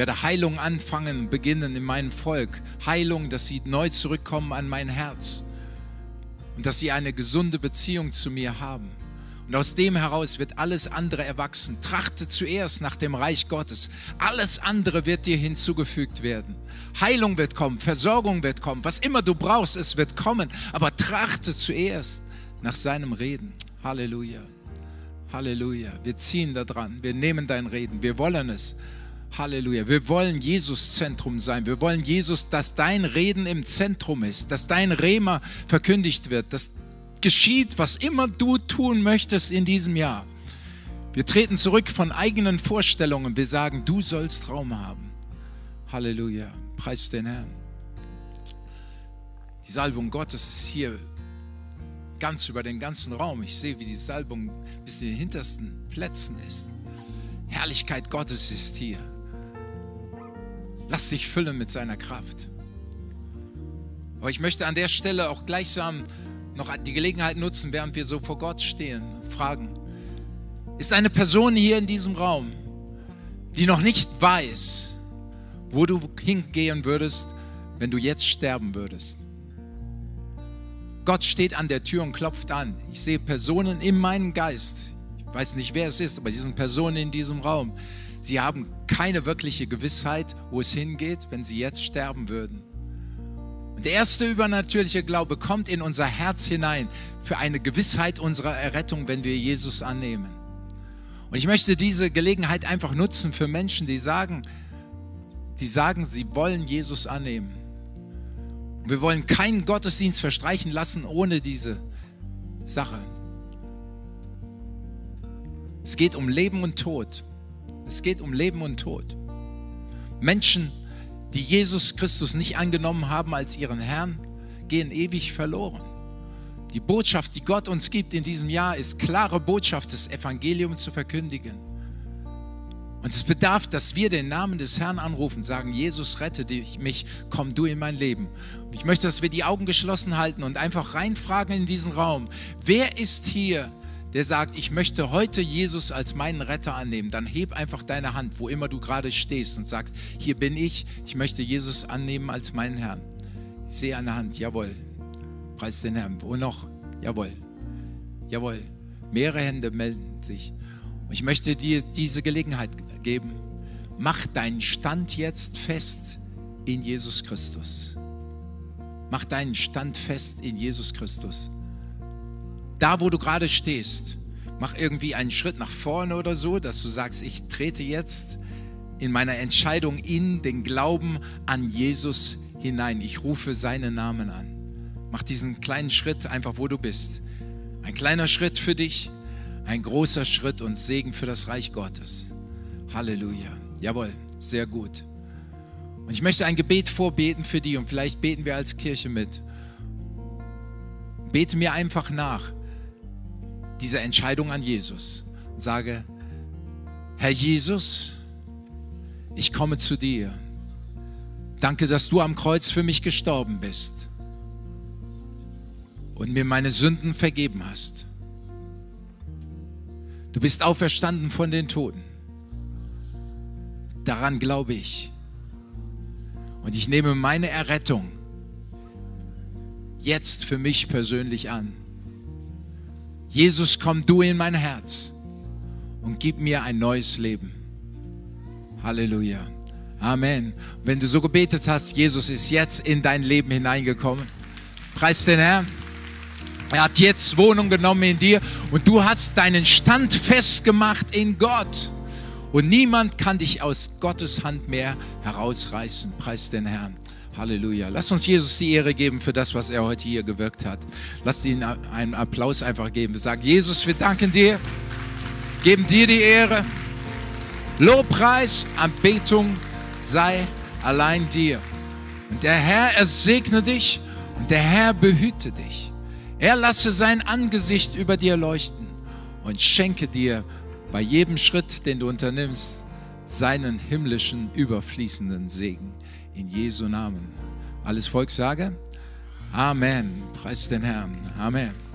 Werde Heilung anfangen, beginnen in meinem Volk. Heilung, dass sie neu zurückkommen an mein Herz. Und dass sie eine gesunde Beziehung zu mir haben. Und aus dem heraus wird alles andere erwachsen. Trachte zuerst nach dem Reich Gottes. Alles andere wird dir hinzugefügt werden. Heilung wird kommen, Versorgung wird kommen. Was immer du brauchst, es wird kommen. Aber trachte zuerst nach seinem Reden. Halleluja. Halleluja. Wir ziehen da dran. Wir nehmen dein Reden. Wir wollen es. Halleluja. Wir wollen Jesus Zentrum sein. Wir wollen Jesus, dass dein Reden im Zentrum ist, dass dein Rema verkündigt wird, dass geschieht, was immer du tun möchtest in diesem Jahr. Wir treten zurück von eigenen Vorstellungen. Wir sagen, du sollst Raum haben. Halleluja. Preis den Herrn. Die Salbung Gottes ist hier ganz über den ganzen Raum. Ich sehe, wie die Salbung bis in den hintersten Plätzen ist. Herrlichkeit Gottes ist hier. Lass dich füllen mit seiner Kraft. Aber ich möchte an der Stelle auch gleichsam noch die Gelegenheit nutzen, während wir so vor Gott stehen fragen, ist eine Person hier in diesem Raum, die noch nicht weiß, wo du hingehen würdest, wenn du jetzt sterben würdest. Gott steht an der Tür und klopft an. Ich sehe Personen in meinem Geist. Ich weiß nicht, wer es ist, aber diese Personen in diesem Raum. Sie haben keine wirkliche Gewissheit, wo es hingeht, wenn sie jetzt sterben würden. Und der erste übernatürliche Glaube kommt in unser Herz hinein für eine Gewissheit unserer Errettung, wenn wir Jesus annehmen. Und ich möchte diese Gelegenheit einfach nutzen für Menschen, die sagen, die sagen, sie wollen Jesus annehmen. Und wir wollen keinen Gottesdienst verstreichen lassen ohne diese Sache. Es geht um Leben und Tod. Es geht um Leben und Tod. Menschen, die Jesus Christus nicht angenommen haben als ihren Herrn, gehen ewig verloren. Die Botschaft, die Gott uns gibt in diesem Jahr, ist klare Botschaft des Evangeliums zu verkündigen. Und es bedarf, dass wir den Namen des Herrn anrufen, sagen, Jesus, rette dich, mich, komm du in mein Leben. Ich möchte, dass wir die Augen geschlossen halten und einfach reinfragen in diesen Raum. Wer ist hier, der sagt, ich möchte heute Jesus als meinen Retter annehmen? Dann heb einfach deine Hand, wo immer du gerade stehst und sagst, hier bin ich, ich möchte Jesus annehmen als meinen Herrn. Ich sehe eine Hand, jawohl. Preis den Herrn. Wo noch? Jawohl. Jawohl. Mehrere Hände melden sich. Und ich möchte dir diese Gelegenheit geben. Mach deinen Stand jetzt fest in Jesus Christus. Mach deinen Stand fest in Jesus Christus. Da, wo du gerade stehst, mach irgendwie einen Schritt nach vorne oder so, dass du sagst, ich trete jetzt in meiner Entscheidung in den Glauben an Jesus hinein. Ich rufe seinen Namen an. Mach diesen kleinen Schritt einfach, wo du bist. Ein kleiner Schritt für dich, ein großer Schritt und Segen für das Reich Gottes. Halleluja. Jawohl, sehr gut. Und ich möchte ein Gebet vorbeten für die und vielleicht beten wir als Kirche mit. Bete mir einfach nach dieser Entscheidung an Jesus. Sage, Herr Jesus, ich komme zu dir. Danke, dass du am Kreuz für mich gestorben bist und mir meine Sünden vergeben hast. Du bist auferstanden von den Toten. Daran glaube ich. Und ich nehme meine Errettung jetzt für mich persönlich an. Jesus, komm du in mein Herz und gib mir ein neues Leben. Halleluja. Amen. Wenn du so gebetet hast, Jesus ist jetzt in dein Leben hineingekommen. Preis den Herrn. Er hat jetzt Wohnung genommen in dir und du hast deinen Stand festgemacht in Gott. Und niemand kann dich aus Gottes Hand mehr herausreißen. Preis den Herrn. Halleluja. Lass uns Jesus die Ehre geben für das, was er heute hier gewirkt hat. Lass ihn einen Applaus einfach geben. Wir sagen, Jesus, wir danken dir, geben dir die Ehre. Lobpreis, Anbetung sei allein dir. Und der Herr, er segne dich und der Herr behüte dich. Er lasse sein Angesicht über dir leuchten und schenke dir bei jedem Schritt, den du unternimmst, seinen himmlischen, überfließenden Segen. In Jesu Namen. Alles Volk sage Amen. Preis den Herrn. Amen.